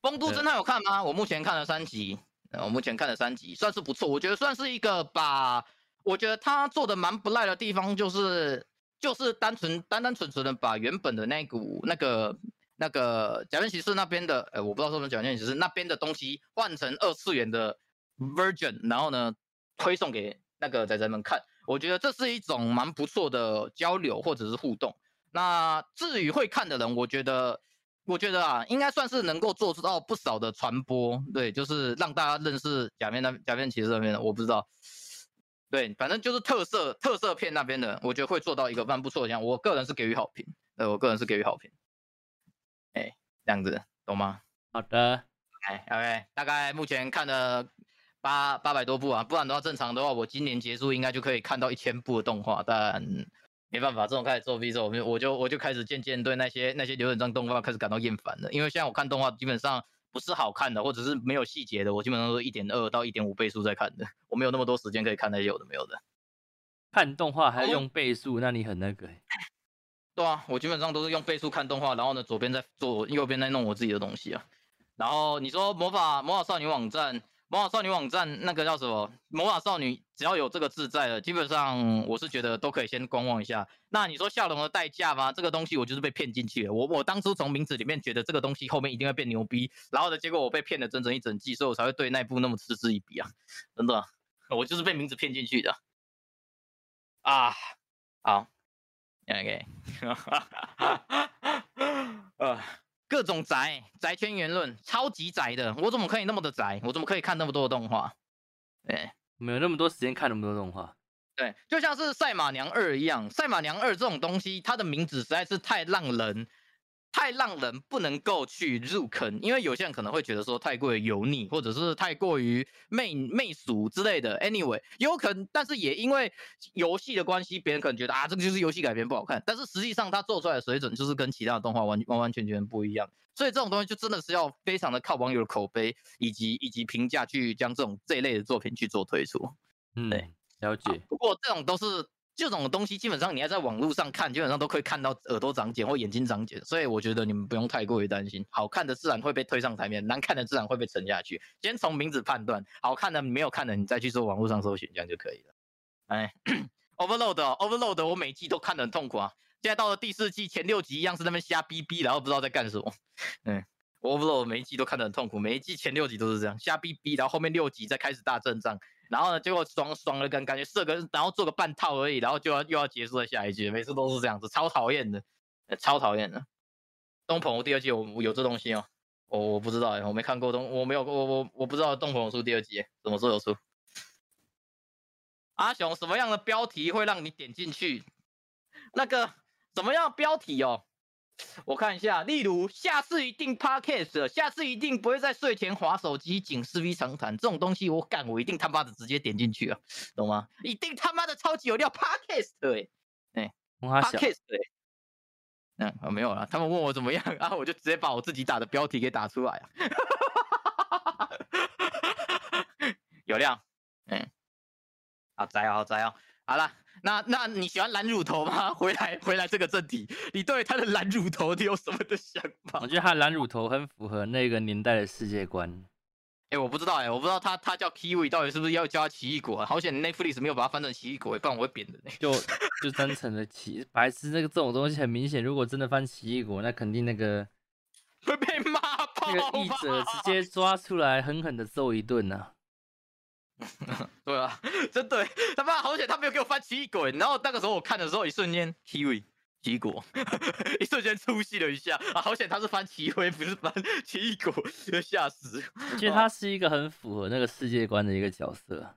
A: 风都侦探有看吗？我目前看了三集，我目前看了三集，算是不错。我觉得算是一个把，我觉得他做的蛮不赖的地方就是。就是单纯单单纯纯的把原本的那股那个那个假面骑士那边的，呃，我不知道是什么假面骑士那边的东西换成二次元的 version，然后呢推送给那个仔仔们看，我觉得这是一种蛮不错的交流或者是互动。那至于会看的人，我觉得我觉得啊，应该算是能够做到不少的传播，对，就是让大家认识假面那假面骑士那边的，我不知道。对，反正就是特色特色片那边的，我觉得会做到一个蛮不错的样。我个人是给予好评，呃，我个人是给予好评。哎，这样子，懂吗？
B: 好的，
A: 哎，OK，大概目前看了八八百多部啊，不然的话正常的话，我今年结束应该就可以看到一千部的动画，但没办法，这种开始做 V 之后，我就我就开始渐渐对那些那些流水账动画开始感到厌烦了，因为现在我看动画基本上。不是好看的，或者是没有细节的，我基本上都是一点二到一点五倍速在看的。我没有那么多时间可以看那些有的没有的。
B: 看动画还要用倍速，那你很那个。
A: 对啊，我基本上都是用倍速看动画，然后呢，左边在做，右边在弄我自己的东西啊。然后你说魔法魔法少女网站。魔法少女网站那个叫什么？魔法少女只要有这个字在了，基本上我是觉得都可以先观望一下。那你说笑容的代价吗？这个东西我就是被骗进去了。我我当初从名字里面觉得这个东西后面一定会变牛逼，然后呢，结果我被骗了整整一整季，所以我才会对那部那么嗤之以鼻啊！真的，我就是被名字骗进去的啊！好，OK，啊。各种宅宅圈言论，超级宅的，我怎么可以那么的宅？我怎么可以看那么多的动画？对，
B: 没有那么多时间看那么多动画。
A: 对，就像是赛马娘二一样，赛马娘二这种东西，它的名字实在是太让人。太让人不能够去入坑，因为有些人可能会觉得说太过于油腻，或者是太过于媚媚俗之类的。Anyway，有可能，但是也因为游戏的关系，别人可能觉得啊，这个就是游戏改编不好看。但是实际上，它做出来的水准就是跟其他的动画完完完全全不一样。所以这种东西就真的是要非常的靠网友的口碑以及以及评价去将这种这一类的作品去做推出。
B: 嗯，对，了解。
A: 不过这种都是。这种东西基本上你要在网络上看，基本上都可以看到耳朵长茧或眼睛长茧，所以我觉得你们不用太过于担心。好看的自然会被推上台面，难看的自然会被沉下去。先从名字判断，好看的没有看的，你再去做网络上搜寻，这样就可以了。哎，Overload，Overload，我每季都看得很痛苦啊。现在到了第四季前六集一样是那边瞎逼逼，然后不知道在干什么。嗯，Overload 每一季都看得很痛苦，每一季前六集都是这样瞎逼逼，然后后面六集再开始大阵仗。然后呢？结果爽爽了，感感觉射个，然后做个半套而已，然后就要又要结束了下一局，每次都是这样子，超讨厌的，超讨厌的。东鹏第二季有有这东西哦，我我不知道哎，我没看过东，我没有我我我不知道东鹏出第二季，什么时候有出？阿雄，什么样的标题会让你点进去？那个什么样标题哦？我看一下，例如下次一定 podcast，下次一定不会在睡前划手机，警示 V 长谈这种东西，我干，我一定他妈的直接点进去啊，懂吗？一定他妈的超级有料 podcast，哎，哎，podcast，哎，嗯，没有了，他们问我怎么样，然后我就直接把我自己打的标题给打出来啊，有料，嗯，好宅哦，好宅哦。好了，那那你喜欢蓝乳头吗？回来回来这个正题，你对他的蓝乳头你有什么的想法？
B: 我觉得他蓝乳头很符合那个年代的世界观。
A: 哎，我不知道哎，我不知道他他叫 Kiwi 到底是不是要叫他奇异果？好险 Netflix 没有把它翻成奇异果，不然我会扁的。
B: 就就单纯的奇白痴，那个这种东西很明显，如果真的翻奇异果，那肯定那个
A: 会被骂爆。
B: 那个译者直接抓出来狠狠的揍一顿呐。
A: 对啊，真对，他妈好险，他没有给我翻奇异果。然后那个时候我看的时候，一瞬间 Kiwi 奇异果，一瞬间出戏了一下啊，好险他是翻奇灰，不是翻奇异果，吓死。
B: 其实他是一个很符合那个世界观的一个角色。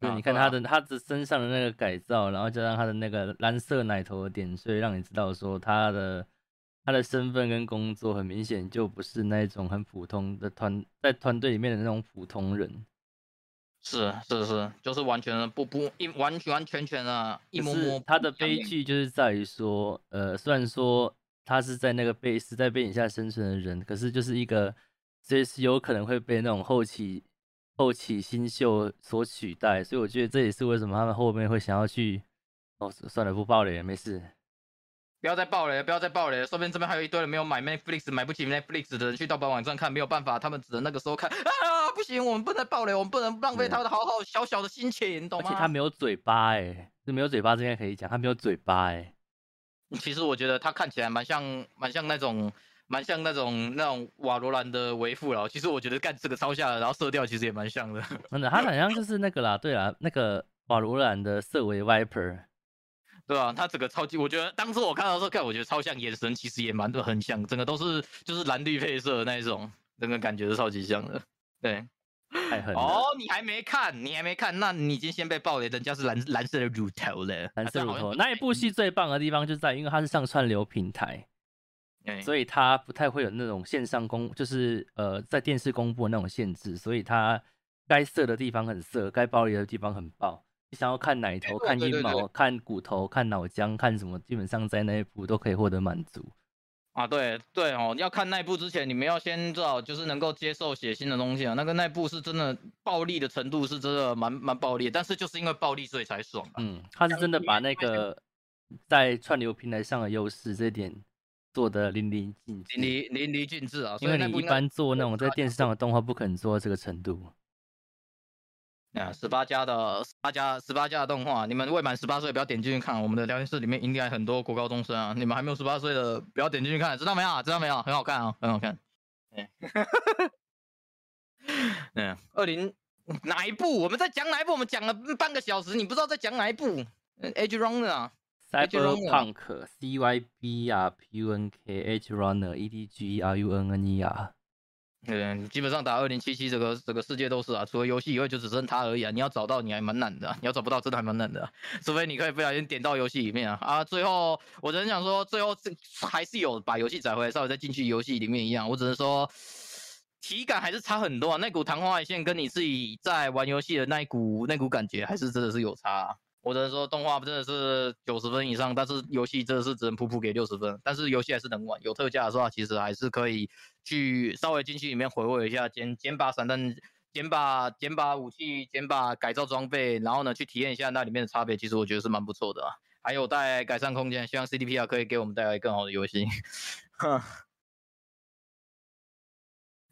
B: 就你看他的他的身上的那个改造，然后加上他的那个蓝色奶头的点缀，让你知道说他的他的身份跟工作很明显就不是那种很普通的团在团队里面的那种普通人。
A: 是是是，就是完全的不不一完全完全全的，一摸摸。
B: 他的悲剧就是在于说，呃，虽然说他是在那个背时代背景下生存的人，可是就是一个随时有可能会被那种后期后期新秀所取代，所以我觉得这也是为什么他们后面会想要去。哦，算了，不爆了，没事。
A: 不要再爆雷了，不要再爆雷了，说不定这边还有一堆人没有买 Netflix，买不起 Netflix 的人去盗版网站看，没有办法，他们只能那个时候看啊，不行，我们不能爆雷，我们不能浪费他的好好小小的心情，懂
B: 吗？而且他没有嘴巴哎，是没有嘴巴这边可以讲，他没有嘴巴哎。
A: 其实我觉得他看起来蛮像，蛮像那种，蛮像那种那种瓦罗兰的维父了。其实我觉得干这个超像，然后色调其实也蛮像的。
B: 真的，他好像就是那个啦，对啦，那个瓦罗兰的色为 Viper。
A: 对啊，他整个超级，我觉得当时我看到时候看，我觉得超像，眼神其实也蛮的很像，整个都是就是蓝绿配色的那一种，整个感觉是超级像的。对，
B: 太狠
A: 哦！你还没看，你还没看，那你已经先被爆雷，人家是蓝蓝色的乳头了，
B: 蓝色乳头。那一部戏最棒的地方就在，因为它是上串流平台，所以它不太会有那种线上公，就是呃在电视公布的那种限制，所以它该色的地方很色，该暴力的地方很爆。你想要看奶头、看阴毛、看骨头、看脑浆、看什么，基本上在那一部都可以获得满足。
A: 啊，对对哦，要看那部之前，你们要先知道，就是能够接受血腥的东西啊。那个那部是真的暴力的程度是真的蛮蛮暴力，但是就是因为暴力所以才爽。
B: 嗯，他是真的把那个在串流平台上的优势这点做的淋漓尽致，
A: 淋漓淋漓尽致啊。
B: 因为你一般做那种在电视上的动画，不可能做到这个程度。
A: 啊，十八加的十八加十八加的动画，你们未满十八岁不要点进去看。我们的聊天室里面应该很多国高中生啊，你们还没有十八岁的不要点进去看，知道没有？知道没有？很好看啊，很好看。嗯，二零哪一部？我们在讲哪一部？我们讲了半个小时，你不知道在讲哪一部？Edge Runner 啊
B: ，Cyberpunk C Y B R P U N K Edge Runner E D G R U N N E R。
A: 嗯，基本上打二零七七这个这个世界都是啊，除了游戏以外就只剩它而已啊。你要找到你还蛮难的，你要找不到真的还蛮难的，除非你可以不小心点到游戏里面啊啊。最后我只能想说，最后这还是有把游戏载回来，稍微再进去游戏里面一样。我只能说体感还是差很多啊，那股昙花一现跟你自己在玩游戏的那一股那股感觉还是真的是有差。我只能说动画真的是九十分以上，但是游戏真的是只能普普给六十分。但是游戏还是能玩，有特价的话其实还是可以去稍微进去里面回味一下，捡捡把散弹，捡把捡把武器，捡把改造装备，然后呢去体验一下那里面的差别。其实我觉得是蛮不错的啊，还有待改善空间。希望 CDPR 可以给我们带来更好的游戏。哼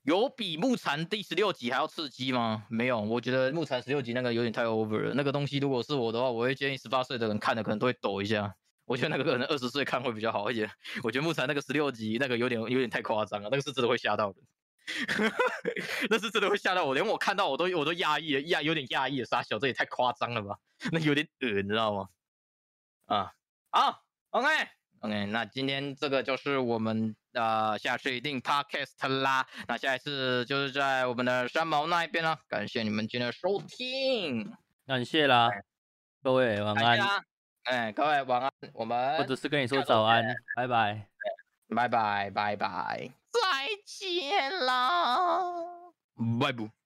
A: 有比木蝉第十六集还要刺激吗？没有，我觉得木蝉十六集那个有点太 over 了。那个东西如果是我的话，我会建议十八岁的人看的可能都会抖一下。我觉得那个可能二十岁看会比较好一点。我觉得木蝉那个十六集那个有点有点太夸张了，那个是真的会吓到的。那是真的会吓到我，连我看到我都我都压抑了，压有点压抑了。傻小，这也太夸张了吧？那有点恶你知道吗？啊，好，OK。OK，那今天这个就是我们的下次一定 Podcast 啦。那下一次就是在我们的山毛那一边了。感谢你们今天的收听，
B: 感谢啦，各位晚安。
A: 哎，各位晚安，我们
B: 或者是跟你说早安，拜拜，
A: 拜拜拜拜，再见啦，拜拜。